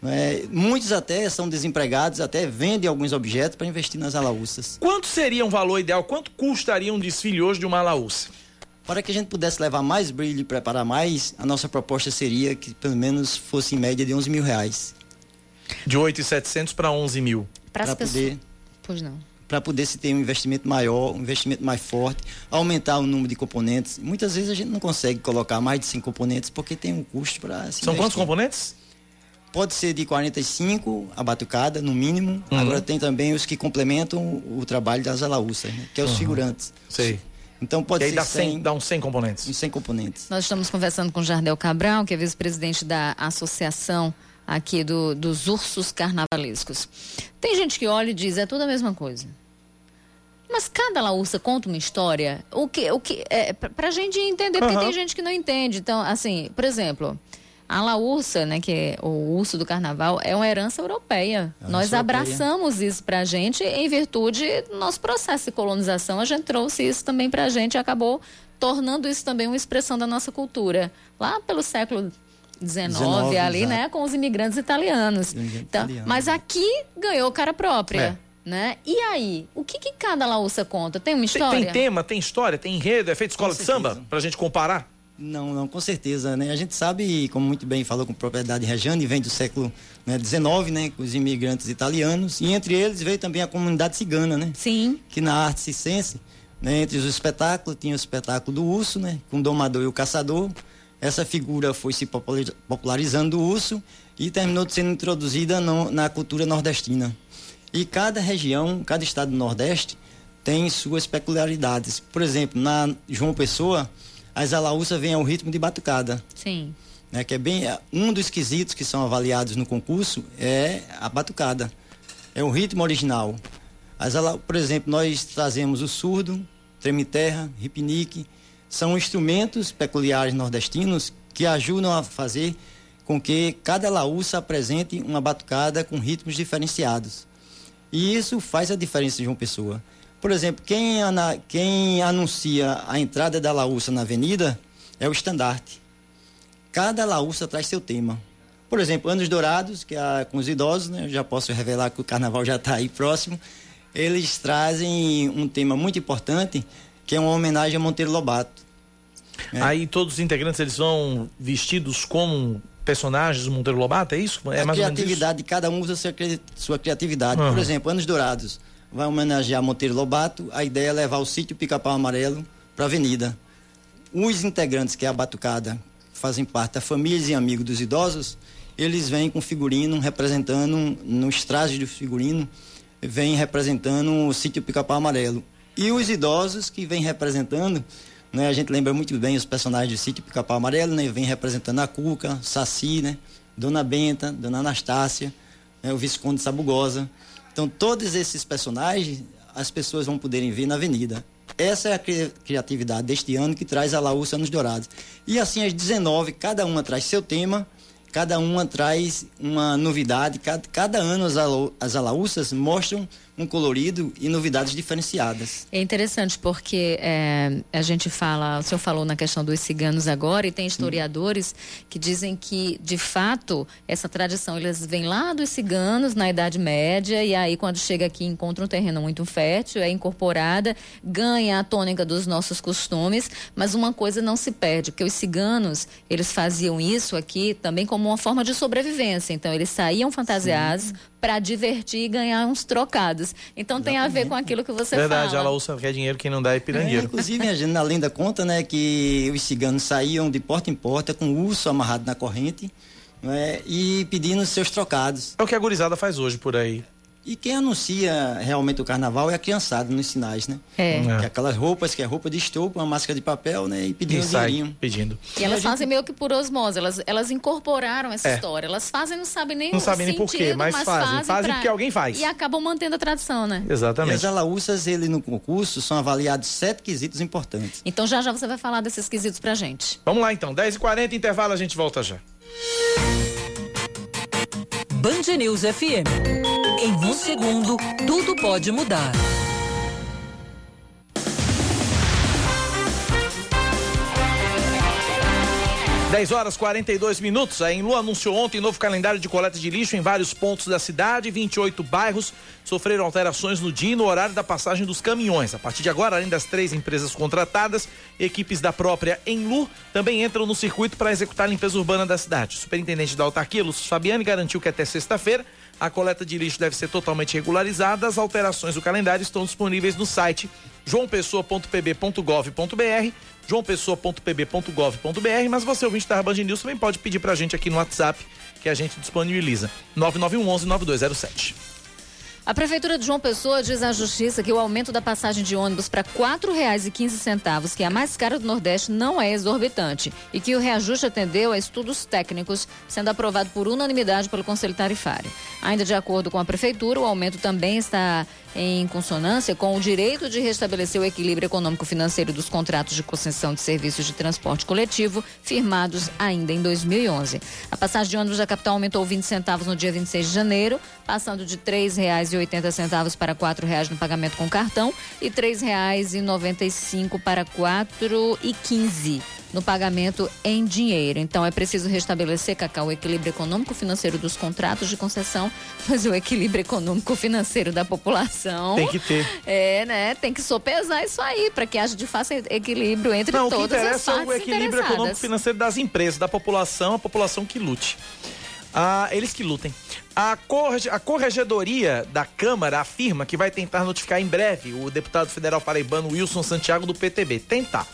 Né? Muitos até são desempregados, até vendem alguns objetos para investir nas alaúças. Quanto seria um valor ideal? Quanto custaria um desfile hoje de uma alaúça? Para que a gente pudesse levar mais brilho e preparar mais, a nossa proposta seria que pelo menos fosse em média de 11 mil reais. De 8,700 para 11 mil. Para poder. Pois não. Para poder se ter um investimento maior, um investimento mais forte, aumentar o número de componentes. Muitas vezes a gente não consegue colocar mais de 100 componentes porque tem um custo para. São investir. quantos componentes? Pode ser de 45 a batucada, no mínimo. Uhum. Agora tem também os que complementam o trabalho das alaúças, né? que é os uhum. figurantes. Sei. Então pode e aí ser dá 100, 100, dá uns 100 componentes. Uns 100 componentes. Nós estamos conversando com Jardel Cabral, que é vice-presidente da associação aqui do, dos ursos carnavalescos. Tem gente que olha e diz, é tudo a mesma coisa. Mas cada laúça conta uma história, o que, o que é pra gente entender, porque uhum. tem gente que não entende. Então, assim, por exemplo, a laúça, né, que é o urso do carnaval, é uma herança europeia. É Nós abraçamos europeia. isso para a gente em virtude do nosso processo de colonização. A gente trouxe isso também para a gente e acabou tornando isso também uma expressão da nossa cultura. Lá pelo século XIX, ali, exato. né, com os imigrantes italianos. Então, mas aqui ganhou cara própria. É. Né? E aí, o que, que cada laúça conta? Tem uma história? Tem, tem tema, tem história, tem enredo, é feito escola de samba? Pra gente comparar? Não, não, com certeza, né? A gente sabe, como muito bem falou com propriedade Rejane, vem do século né, XIX, né? Com os imigrantes italianos, e entre eles veio também a comunidade cigana, né? Sim. Que na arte cicense, né, entre os espetáculos, tinha o espetáculo do urso, né? Com o domador e o caçador. Essa figura foi se popularizando do urso e terminou sendo introduzida no, na cultura nordestina. E cada região, cada estado do Nordeste tem suas peculiaridades. Por exemplo, na João Pessoa, as alaúças vêm ao ritmo de batucada. Sim. Né, que é bem um dos quesitos que são avaliados no concurso é a batucada. É o ritmo original. As por exemplo, nós trazemos o surdo, treme-terra, ripinique, são instrumentos peculiares nordestinos que ajudam a fazer com que cada laúça apresente uma batucada com ritmos diferenciados. E isso faz a diferença de uma pessoa. Por exemplo, quem, ana, quem anuncia a entrada da laúça na avenida é o estandarte. Cada laúça traz seu tema. Por exemplo, Anos Dourados, que é com os idosos, né? Eu já posso revelar que o carnaval já está aí próximo. Eles trazem um tema muito importante, que é uma homenagem a Monteiro Lobato. É. Aí todos os integrantes eles vão vestidos como personagens do Monteiro Lobato, é isso? É a mais criatividade de cada um usa sua, sua criatividade. Uhum. Por exemplo, Anos Dourados vai homenagear Monteiro Lobato. A ideia é levar o sítio Pica-Pau Amarelo para a avenida. Os integrantes, que é a Batucada, fazem parte da família e amigos dos idosos, eles vêm com figurino representando, nos trajes do figurino, vêm representando o sítio Pica-Pau Amarelo. E os idosos que vêm representando, né, a gente lembra muito bem os personagens do sítio Pica-Pau Amarelo, né, vem representando a Cuca, Saci, né, Dona Benta, Dona Anastácia, né, o Visconde Sabugosa. Então, todos esses personagens as pessoas vão poderem ver na avenida. Essa é a criatividade deste ano que traz a Laúça nos Dourados. E assim, as 19, cada uma traz seu tema, cada uma traz uma novidade. Cada, cada ano as, as alaúças mostram um colorido e novidades diferenciadas. É interessante porque é, a gente fala, o senhor falou na questão dos ciganos agora, e tem historiadores que dizem que, de fato, essa tradição eles vem lá dos ciganos na Idade Média, e aí quando chega aqui encontra um terreno muito fértil, é incorporada, ganha a tônica dos nossos costumes, mas uma coisa não se perde, porque os ciganos, eles faziam isso aqui também como uma forma de sobrevivência. Então, eles saíam fantasiados para divertir e ganhar uns trocados. Então tem a ver com aquilo que você Verdade, fala. a laúça quer dinheiro, quem não dá é É, pirangueiro. inclusive, a gente, na lenda conta né, que os ciganos saíam de porta em porta com o urso amarrado na corrente né, e pedindo seus trocados. É o que a gurizada faz hoje por aí. E quem anuncia realmente o carnaval é a criançada nos sinais, né? É. Que é aquelas roupas que é roupa de estopo, uma máscara de papel, né? E pedindo sai dinheirinho. pedindo. E elas fazem meio que por osmose, elas, elas incorporaram essa É. história. Elas fazem, não sabem nem Não sabem nem por quê, sentido, mas fazem. Fazem porque alguém faz. E acabam mantendo a tradição, né? E Exatamente. as alaúças, ele no concurso, são avaliados sete quesitos importantes. Então já já você vai falar desses quesitos pra gente. Vamos lá então, 10h40, intervalo, a gente volta já. Band News FM. Em um segundo, tudo pode mudar. Dez horas 42 minutos. A Enlu anunciou ontem novo calendário de coleta de lixo em vários pontos da cidade. 28 bairros sofreram alterações no dia e no horário da passagem dos caminhões. A partir de agora, além das três empresas contratadas, equipes da própria Enlu também entram no circuito para executar a limpeza urbana da cidade. O superintendente da autarquia, Lúcio Fabiani, garantiu que até sexta-feira a coleta de lixo deve ser totalmente regularizada. As alterações do calendário estão disponíveis no site joaopessoa.pb.gov.br joaopessoa.pb.gov.br, mas você ouvinte da Band News também pode pedir pra gente aqui no WhatsApp que a gente disponibiliza 9911 9207. A Prefeitura de João Pessoa diz à Justiça que o aumento da passagem de ônibus para R$ 4,15, que é a mais cara do Nordeste, não é exorbitante e que o reajuste atendeu a estudos técnicos, sendo aprovado por unanimidade pelo Conselho Tarifário. Ainda de acordo com a Prefeitura, o aumento também está em consonância com o direito de restabelecer o equilíbrio econômico-financeiro dos contratos de concessão de serviços de transporte coletivo firmados ainda em 2011. A passagem de ônibus da capital aumentou 20 centavos no dia 26 de janeiro, passando de R$ 3,80 para R$ 4,00 no pagamento com cartão e R$ 3,95 para R$ 4,15 no pagamento em dinheiro. Então é preciso restabelecer, Cacau, o equilíbrio econômico-financeiro dos contratos de concessão, mas o equilíbrio econômico-financeiro da população. Tem que ter. É, né? Tem que sopesar isso aí, para que haja de fato equilíbrio entre Não, o que todas as interessa é partes o equilíbrio econômico-financeiro das empresas, da população, a população que lute. Ah, eles que lutem. A, correge- a Corregedoria da Câmara afirma que vai tentar notificar em breve o deputado federal paraibano Wilson Santiago do PTB. Tentar.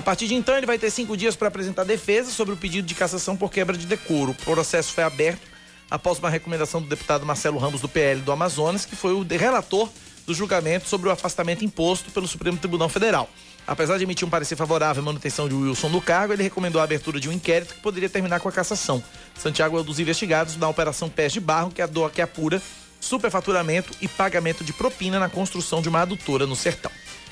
A partir de então, ele vai ter cinco dias para apresentar defesa sobre o pedido de cassação por quebra de decoro. O processo foi aberto após uma recomendação do deputado Marcelo Ramos do PL do Amazonas, que foi o relator do julgamento sobre o afastamento imposto pelo Supremo Tribunal Federal. Apesar de emitir um parecer favorável à manutenção de Wilson no cargo, ele recomendou a abertura de um inquérito que poderia terminar com a cassação. Santiago é um dos investigados na Operação Pés de Barro, que, ado- que apura superfaturamento e pagamento de propina na construção de uma adutora no sertão.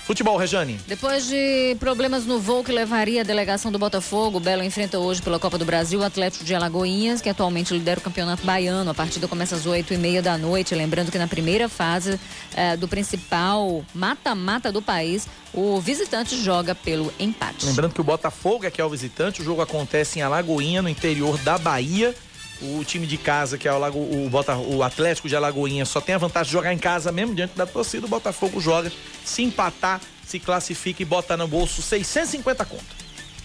Futebol, Rejane. Depois de problemas no voo que levaria a delegação do Botafogo, o Belo enfrenta hoje pela Copa do Brasil o Atlético de Alagoinhas, que atualmente lidera o Campeonato Baiano. A partida começa às oito e meia da noite. Lembrando que na primeira fase eh, do principal mata-mata do país, o visitante joga pelo empate. Lembrando que o Botafogo é que é o visitante, o jogo acontece em Alagoinha, no interior da Bahia. O time de casa, que é o, Lago, o, Bota, o Atlético de Alagoinha, só tem a vantagem de jogar em casa mesmo, diante da torcida. O Botafogo joga, se empatar, se classifica e bota no bolso 650 conto.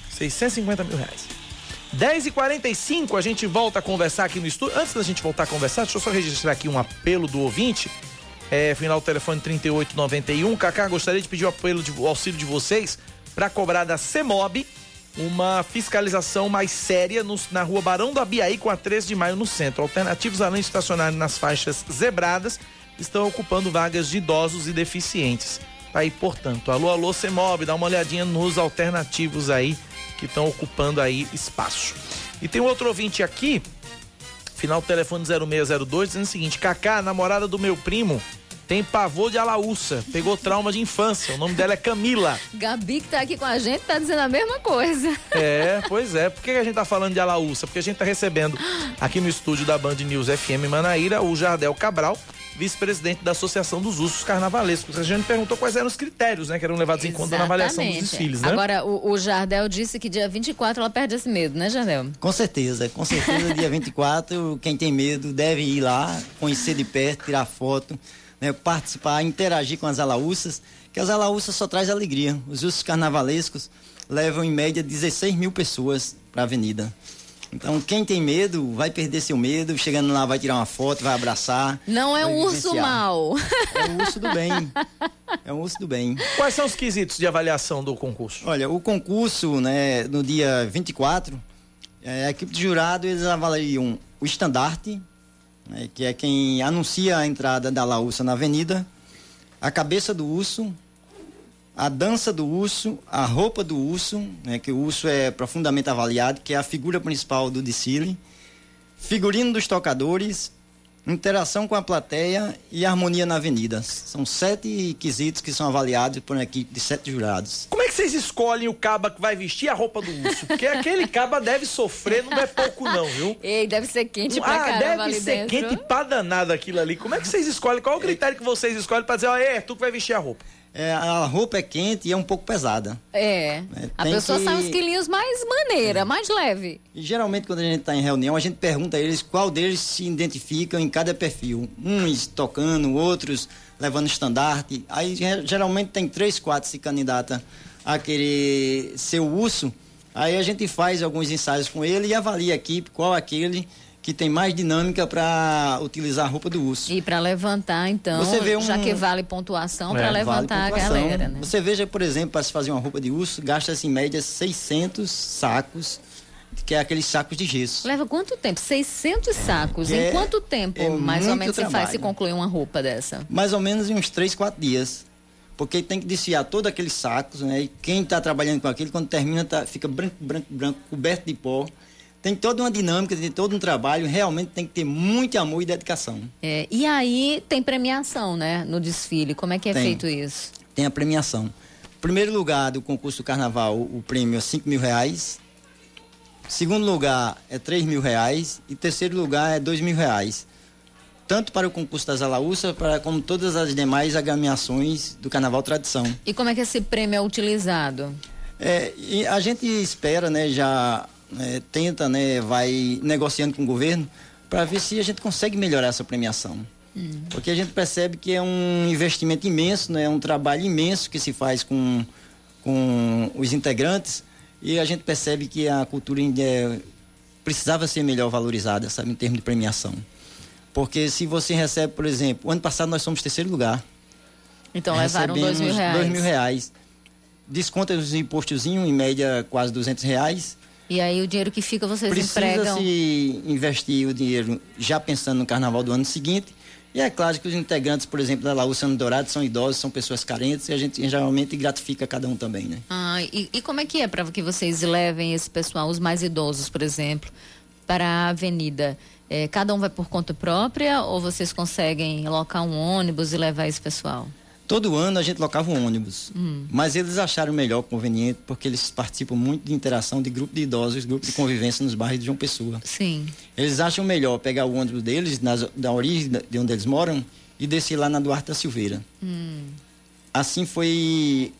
650 mil reais. 10h45, a gente volta a conversar aqui no estúdio. Antes da gente voltar a conversar, deixa eu só registrar aqui um apelo do ouvinte. É, final do telefone 3891. Cacá, gostaria de pedir o apelo de, o auxílio de vocês para cobrar da CEMOB uma fiscalização mais séria nos- na rua Barão do Abiaí com a 13 de maio no centro. Alternativos, além de estacionarem nas faixas zebradas, estão ocupando vagas de idosos e deficientes. Tá aí, portanto, alô, alô, CEMOB, dá uma olhadinha nos alternativos aí que estão ocupando aí espaço. E tem outro ouvinte aqui, final do telefone 0602, dizendo o seguinte: Cacá, namorada do meu primo, tem pavor de alaúça, pegou trauma de infância. O nome dela é Camila. Gabi, que tá aqui com a gente, tá dizendo a mesma coisa. É, pois é. Por que a gente tá falando de alaúça? Porque a gente tá recebendo aqui no estúdio da Band News FM Manaíra o Jardel Cabral, vice-presidente da Associação dos Ursos Carnavalescos. A gente perguntou quais eram os critérios, né, que eram levados em conta na avaliação dos desfiles, né? Agora, o, o Jardel disse que dia 24 ela perde esse medo, né, Jardel? Com certeza, com certeza, dia 24, quem tem medo deve ir lá, conhecer de perto, tirar foto, né, participar, interagir com as alaúças, que as alaúças só traz alegria. Os ursos carnavalescos levam em média 16 mil pessoas para a avenida. Então, quem tem medo vai perder seu medo, chegando lá vai tirar uma foto, vai abraçar. Não é um urso mal. É um urso do bem. É um urso do bem. Quais são os quesitos de avaliação do concurso? Olha, o concurso, né, no dia 24, é, a equipe de jurado, eles avaliam o estandarte, né, que é quem anuncia a entrada da laúça na avenida, a cabeça do urso, a dança do urso, a roupa do urso, né, que o urso é profundamente avaliado, que é a figura principal do desfile, figurino dos tocadores, interação com a plateia e harmonia na avenida. São sete quesitos que são avaliados por uma equipe de sete jurados. Como é que vocês escolhem o caba que vai vestir a roupa do urso? Porque aquele caba deve sofrer, não é pouco não, viu? Ei, deve ser quente pra ah, caramba deve ali ser dentro. quente pra danado aquilo ali. Como é que vocês escolhem? Qual é o critério que vocês escolhem pra dizer, ó, é tu que vai vestir a roupa? É, a roupa é quente e é um pouco pesada. É. a tem pessoa que- sai uns quilinhos mais maneira, mais leve. E geralmente quando a gente está em reunião, a gente pergunta a eles qual deles se identificam em cada perfil. Uns tocando, outros levando estandarte. Aí ge- geralmente tem três, quatro se candidata a querer ser o urso. Aí a gente faz alguns ensaios com ele e avalia a equipe qual aquele que tem mais dinâmica para utilizar a roupa do urso. E pra levantar, então, Você vê um- já que vale pontuação, É, vale levantar a pontuação. galera, né? Você veja, por exemplo, para se fazer uma roupa de urso, gasta-se em média 600 sacos, que é aqueles sacos de gesso. Leva quanto tempo? 600 sacos. É- em quanto tempo, é mais ou menos, se faz se concluir uma roupa dessa? mais ou menos em uns 3, 4 dias. Porque tem que desfiar todos aqueles sacos, né? E quem está trabalhando com aquilo, quando termina, tá, fica branco, branco, branco, coberto de pó. Tem toda uma dinâmica, tem todo um trabalho, realmente tem que ter muito amor e dedicação. É, e aí tem premiação, né, no desfile. Como é que é Tem. feito isso? Tem a premiação. Primeiro lugar do concurso do carnaval, o prêmio é 5 mil reais. Segundo lugar é 3 mil reais. E terceiro lugar é 2 mil reais. Tanto para o concurso das Alaúças, para como todas as demais agremiações do Carnaval Tradição. E como é que esse prêmio é utilizado? É, a gente espera, né, já né, tenta, né, vai negociando com o governo para ver se a gente consegue melhorar essa premiação. Porque a gente percebe que é um investimento imenso, né, é um trabalho imenso que se faz com, com os integrantes e a gente percebe que a cultura é, precisava ser melhor valorizada, sabe, em termos de premiação. Porque se você recebe, por exemplo, o ano passado nós somos terceiro lugar. Então levaram dois mil reais. dois mil reais. Desconta os impostozinhos, em média quase 200 reais. E aí o dinheiro que fica vocês empregam. Precisa-se investir o dinheiro já pensando no carnaval do ano seguinte. E é claro que os integrantes, por exemplo, da Laúciano Dourado são idosos, são pessoas carentes e a gente geralmente gratifica cada um também, né? Ah, e, e como é que é para que vocês levem esse pessoal, os mais idosos, por exemplo, para a avenida? É, cada um vai por conta própria ou vocês conseguem locar um ônibus e levar esse pessoal? Todo ano a gente locava um ônibus, Hum. mas eles acharam melhor conveniente porque eles participam muito de interação de grupo de idosos, grupo de convivência nos bairros de João Pessoa. Sim. Eles acham melhor pegar o ônibus deles, nas, da origem de onde eles moram, e descer lá na Duarte da Silveira. Hum. Assim foi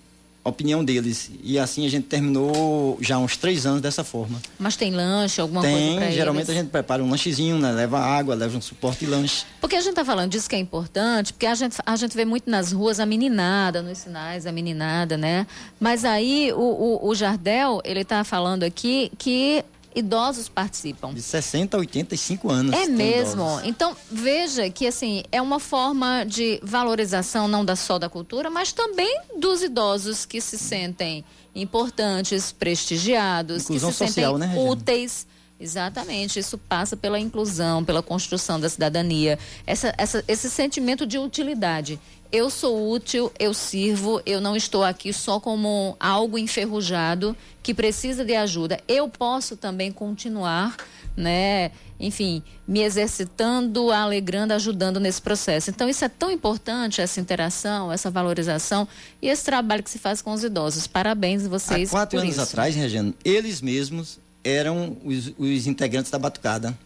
opinião deles. E assim a gente terminou já há uns três anos dessa forma. Mas tem lanche, alguma coisa Tem, geralmente eles? a gente prepara um lanchezinho, né? leva água, leva um suporte de lanche. Porque a gente tá falando disso que é importante, porque a gente, a gente vê muito nas ruas a meninada, nos sinais, a meninada, né? Mas aí o, o, o Jardel, ele tá falando aqui que idosos participam. De 60 a 85 anos. É mesmo. idosos. Então, veja que assim, é uma forma de valorização não da só da cultura, mas também dos idosos que se sentem importantes, prestigiados, Inclusão que se social, sentem né, úteis. Exatamente, isso passa pela inclusão, pela construção da cidadania, essa, essa, esse sentimento de utilidade. Eu sou útil, eu sirvo, eu não estou aqui só como algo enferrujado que precisa de ajuda. Eu posso também continuar, né? Enfim, me exercitando, alegrando, ajudando nesse processo. Então, isso é tão importante, essa interação, essa valorização e esse trabalho que se faz com os idosos. Parabéns vocês Há quatro anos isso. atrás, Regiano, eles mesmos eram os, os integrantes da Batucada.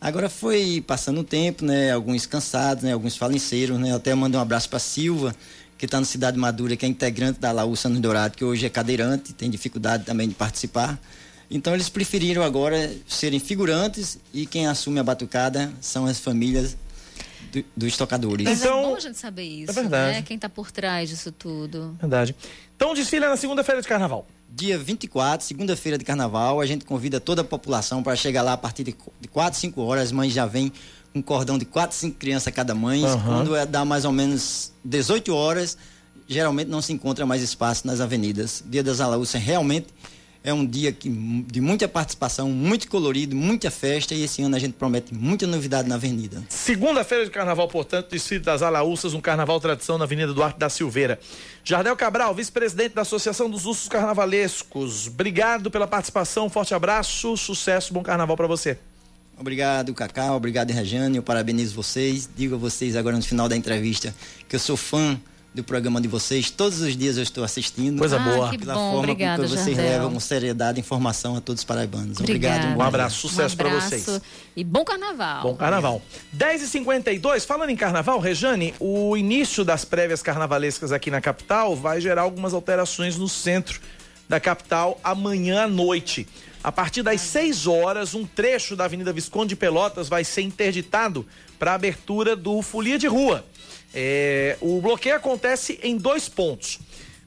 Agora foi passando o tempo, né? Alguns cansados, né? Alguns faleceram, né? Eu até mando um abraço para Silva, que está no Cidade Madura, que é integrante da Laúça no Dourado, que hoje é cadeirante, tem dificuldade também de participar. Então eles preferiram agora serem figurantes e quem assume a batucada são as famílias do, dos tocadores. Mas Então- é bom a gente saber isso, É verdade. né? Quem tá por trás disso tudo. Verdade. Então desfile é na segunda-feira de carnaval. Dia 24, segunda-feira de carnaval, a gente convida toda a população para chegar lá a partir de qu- de 4, 5 horas. As mães já vêm com um cordão de 4, 5 crianças cada mãe. Aham. Quando é, dá mais ou menos 18 horas, geralmente não se encontra mais espaço nas avenidas. Dia das Alaúças realmente é um dia que, de muita participação, muito colorido, muita festa. E esse ano a gente promete muita novidade na avenida. Segunda-feira de carnaval, portanto, desfile das Alaúças, um carnaval tradição na Avenida Duarte da Silveira. Jardel Cabral, vice-presidente da Associação dos Ursos Carnavalescos. Obrigado pela participação, forte abraço, sucesso, bom carnaval para você. Obrigado, Cacau. Obrigado, Rejane. Eu parabenizo vocês. Digo a vocês agora no final da entrevista que eu sou fã do programa de vocês. Todos os dias eu estou assistindo. Coisa Ah, boa. que Pela bom. forma Obrigada, com que vocês Jardel. levam com seriedade e informação a todos os paraibanos. Obrigada. Obrigado. Um abraço, sucesso um abraço vocês. E bom carnaval. Bom carnaval. 10h52, falando em carnaval, Rejane, o início das prévias carnavalescas aqui na capital vai gerar algumas alterações no centro da capital amanhã à noite. A partir das 6 horas, um trecho da Avenida Visconde de Pelotas vai ser interditado para a abertura do Folia de Rua. É, o bloqueio acontece em dois pontos.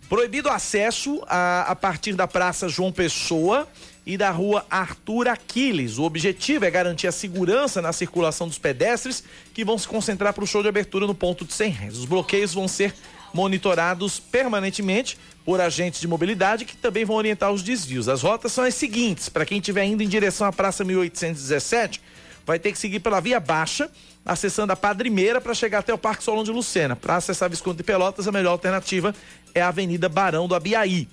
Proibido acesso a, a partir da Praça João Pessoa e da Rua Arthur Aquiles. O objetivo é garantir a segurança na circulação dos pedestres que vão se concentrar para o show de abertura no ponto de 100 réis. Os bloqueios vão ser monitorados permanentemente por agentes de mobilidade que também vão orientar os desvios. As rotas são as seguintes: para quem estiver indo em direção à Praça 1817, vai ter que seguir pela Via Baixa, acessando a Padre Meira para chegar até o Parque Solon de Lucena. Para acessar Visconde de Pelotas, a melhor alternativa é a Avenida Barão do Abiaí.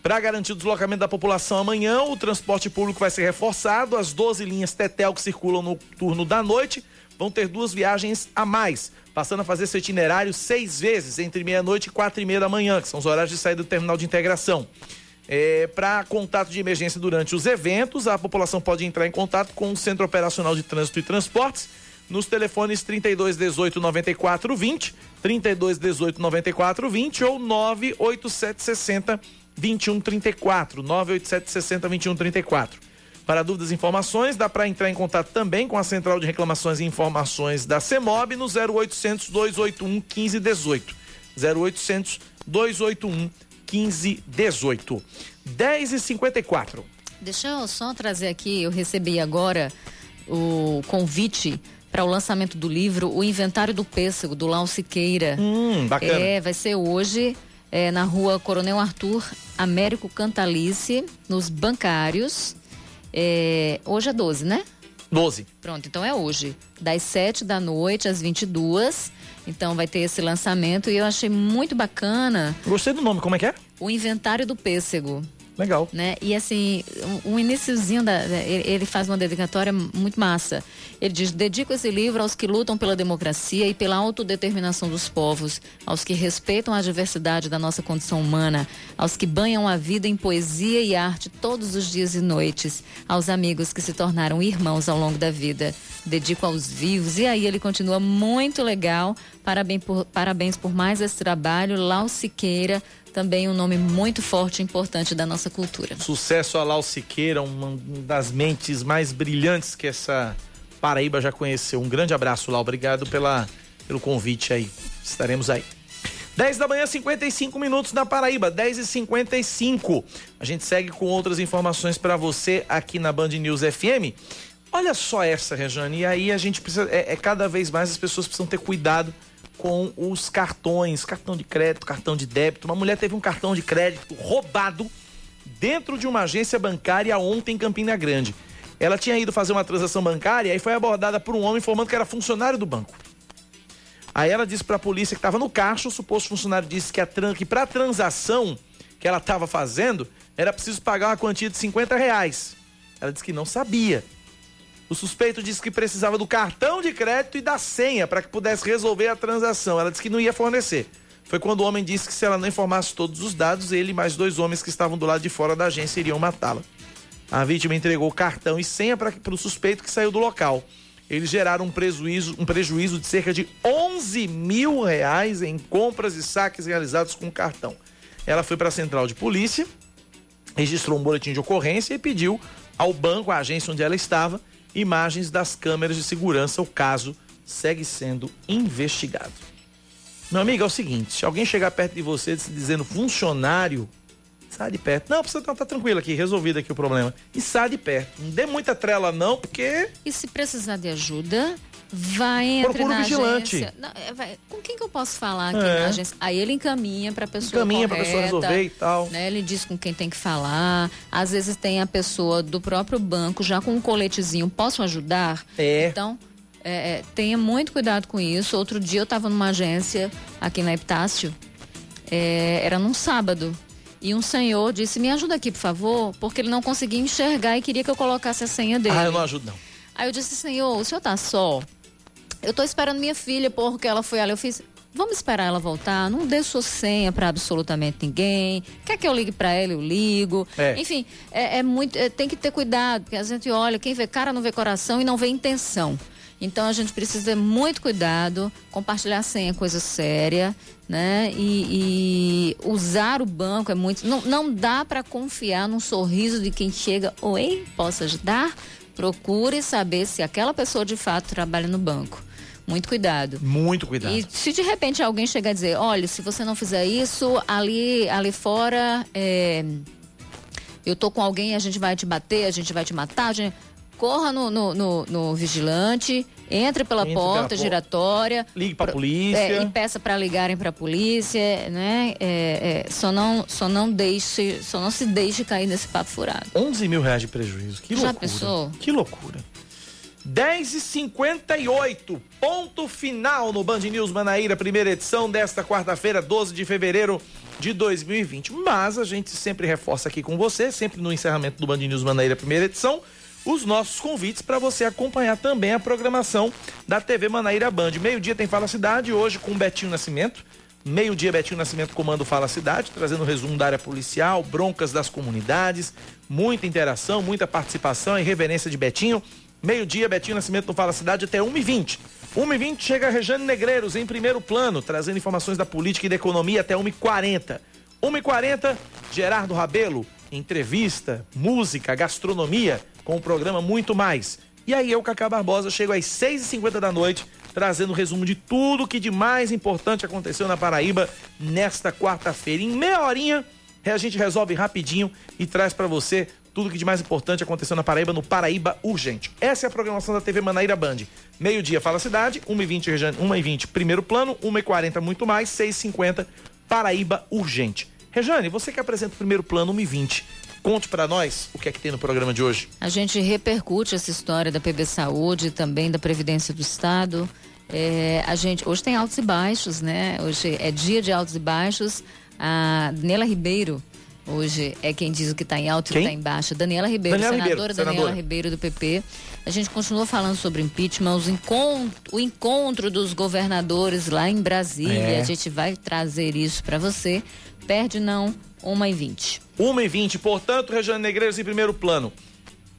Para garantir o deslocamento da população amanhã, o transporte público vai ser reforçado. As 12 linhas Tetel que circulam no turno da noite vão ter duas viagens a mais, passando a fazer seu itinerário seis vezes, entre meia-noite e quatro e meia da manhã, que são os horários de saída do terminal de integração. É, Para contato de emergência durante os eventos, a população pode entrar em contato com o Centro Operacional de Trânsito e Transportes nos telefones 32 18 94 20, 32 18 94 20 ou 987 60 21 34, 987 60 21 34. Para dúvidas e informações, dá para entrar em contato também com a Central de Reclamações e Informações da CEMOB no 0800 281 1518. 0800 281 1518. 10 e 54. Deixa eu só trazer aqui, eu recebi agora o convite para o lançamento do livro O Inventário do Pêssego, do Lau Siqueira. Hum, bacana. É, vai ser hoje é, na rua Coronel Arthur Américo Cantalice, nos bancários. É, hoje é 12, né? 12. Pronto, então é hoje, das 7 da noite às 22. Então vai ter esse lançamento e eu achei muito bacana Gostei do nome, como é que é? o inventário do pêssego. Legal. Né? E assim, um, um iniciozinho da, ele, ele faz uma dedicatória muito massa. Ele diz: dedico esse livro aos que lutam pela democracia e pela autodeterminação dos povos, aos que respeitam a diversidade da nossa condição humana, aos que banham a vida em poesia e arte todos os dias e noites, aos amigos que se tornaram irmãos ao longo da vida. Dedico aos vivos. E aí ele continua muito legal. Parabéns por, parabéns por mais esse trabalho. Lau Siqueira também um nome muito forte e importante da nossa cultura. Sucesso a Lau Siqueira, uma das mentes mais brilhantes que essa Paraíba já conheceu. Um grande abraço, Lau. Obrigado pela, pelo convite aí. Estaremos aí. 10 da manhã, 55 minutos na Paraíba, 10 e 55 A gente segue com outras informações para você aqui na Band News FM. Olha só essa, Rejane, e aí a gente precisa. É, é cada vez mais as pessoas precisam ter cuidado com os cartões, cartão de crédito, cartão de débito. Uma mulher teve um cartão de crédito roubado dentro de uma agência bancária ontem em Campina Grande. Ela tinha ido fazer uma transação bancária e foi abordada por um homem informando que era funcionário do banco. Aí ela disse para a polícia que estava no caixa, o suposto funcionário disse que, tran que para a transação que ela estava fazendo era preciso pagar uma quantia de 50 reais. Ela disse que não sabia. O suspeito disse que precisava do cartão de crédito e da senha para que pudesse resolver a transação. Ela disse que não ia fornecer. Foi quando o homem disse que se ela não informasse todos os dados, ele e mais dois homens que estavam do lado de fora da agência iriam matá-la. A vítima entregou cartão e senha para o suspeito que saiu do local. eles geraram um prejuízo, um prejuízo de cerca de 11 mil reais em compras e saques realizados com cartão. Ela foi para a central de polícia, registrou um boletim de ocorrência e pediu ao banco, à agência onde ela estava, imagens das câmeras de segurança. O caso segue sendo investigado. Meu amigo, é o seguinte: se alguém chegar perto de você dizendo funcionário, sai de perto. Não, precisa estar tá tranquilo aqui, resolvido aqui o problema. E sai de perto. Não dê muita trela, não, porque. E se precisar de ajuda, vai entrar na vigilante. agência. Não, é, vai- com quem que eu posso falar aqui na agência? Aí ele encaminha para a pessoa Encaminha pra correta, pessoa resolver e tal. Né? Ele diz com quem tem que falar. Às vezes tem a pessoa do próprio banco já com um coletezinho. Posso ajudar? É. Então, é, é, tenha muito cuidado com isso. Outro dia eu estava numa agência aqui na Epitácio. É, era num sábado. E um senhor disse: Me ajuda aqui, por favor, porque ele não conseguia enxergar e queria que eu colocasse a senha dele. Ah, eu não ajudo, não. Aí eu disse, senhor, o senhor tá só? Eu tô esperando minha filha porque ela foi ali. Eu fiz, vamos esperar ela voltar. Não dê sua senha para absolutamente ninguém. Quer que eu ligue para ela, eu ligo. É. Enfim, é, é muito, é, tem que ter cuidado, porque a gente olha, quem vê cara não vê coração e não vê intenção. Então a gente precisa ter muito cuidado, compartilhar a senha é coisa séria, né? E, e usar o banco é muito. Não, não dá para confiar num sorriso de quem chega, oi, posso ajudar? Procure saber se aquela pessoa de fato trabalha no banco. Muito cuidado. Muito cuidado. E se de repente alguém chegar a dizer, olha, se você não fizer isso, ali, ali fora, é, eu tô com alguém, a gente vai te bater, a gente vai te matar, a gente... corra no, no, no- no vigilante, entre pela Entre pela porta por- giratória. Ligue pra pro- polícia. é, e peça para ligarem para a polícia, né? É, é, só não, só não deixe, só não se deixe cair nesse papo furado. 11 mil reais de prejuízo. Que Já loucura. pensou? Que loucura. 10 e 58 ponto final no Band News Manaíra, primeira edição desta quarta-feira, 12 de fevereiro de 2020. Mas a gente sempre reforça aqui com você, sempre no encerramento do Band News Manaíra, primeira edição, os nossos convites para você acompanhar também a programação da TV Manaíra Band. Meio-dia tem Fala Cidade, hoje com Betinho Nascimento. Meio-dia, Betinho Nascimento comando Fala Cidade, trazendo um resumo da área policial, broncas das comunidades, muita interação, muita participação e reverência de Betinho. Meio-dia, Betinho Nascimento no Fala Cidade até 1h20. 1h20 chega Rejane Negreiros em primeiro plano, trazendo informações da política e da economia até 1h40. 1h40, Gerardo Rabelo, entrevista, música, gastronomia, com o programa Muito Mais. E aí eu, Cacá Barbosa, chego às 6h50 da noite, trazendo um resumo de tudo que de mais importante aconteceu na Paraíba nesta quarta-feira. Em meia horinha, a gente resolve rapidinho e traz pra você tudo que de mais importante aconteceu na Paraíba no Paraíba Urgente. Essa é a programação da TV Manaíra Band. Meio-dia Fala Cidade, 1h20, Rejane, 1h20 primeiro plano, 1h40 muito mais, 6h50 Paraíba Urgente. Rejane, você que apresenta o primeiro plano 1h20, conte pra nós o que é que tem no programa de hoje. A gente repercute essa história da PB Saúde, também da Previdência do Estado. É, a gente hoje tem altos e baixos, né? Hoje é dia de altos e baixos. A Daniela Ribeiro hoje é quem diz o que está em alto e o que está em baixo. Daniela Ribeiro, Daniela senadora Ribeiro, Daniela senadora. Ribeiro do PP. A gente continua falando sobre impeachment, o encontro dos governadores lá em Brasília. É. A gente vai trazer isso para você. Perde não, 1 e 20 1h20, portanto, Rejane Negreiros em primeiro plano.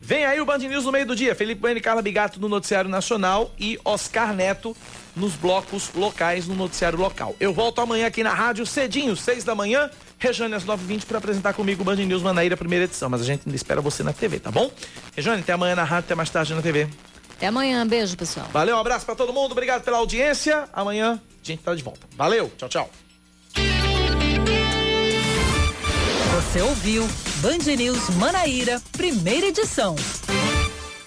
Vem aí o Band News no meio do dia. Felipe Bueno e Carla Bigato no Noticiário Nacional e Oscar Neto nos blocos locais no Noticiário Local. Eu volto amanhã aqui na rádio cedinho, 6 da manhã, Rejane às 9h20 para apresentar comigo o Band News Manaíra, primeira edição. Mas a gente ainda espera você na TV, tá bom? Rejane, até amanhã na rádio, até mais tarde na TV. Até amanhã, beijo, pessoal. Valeu, um abraço para todo mundo, obrigado pela audiência. Amanhã a gente tá de volta. Valeu, tchau, tchau. Você ouviu Band News Manaíra, primeira edição.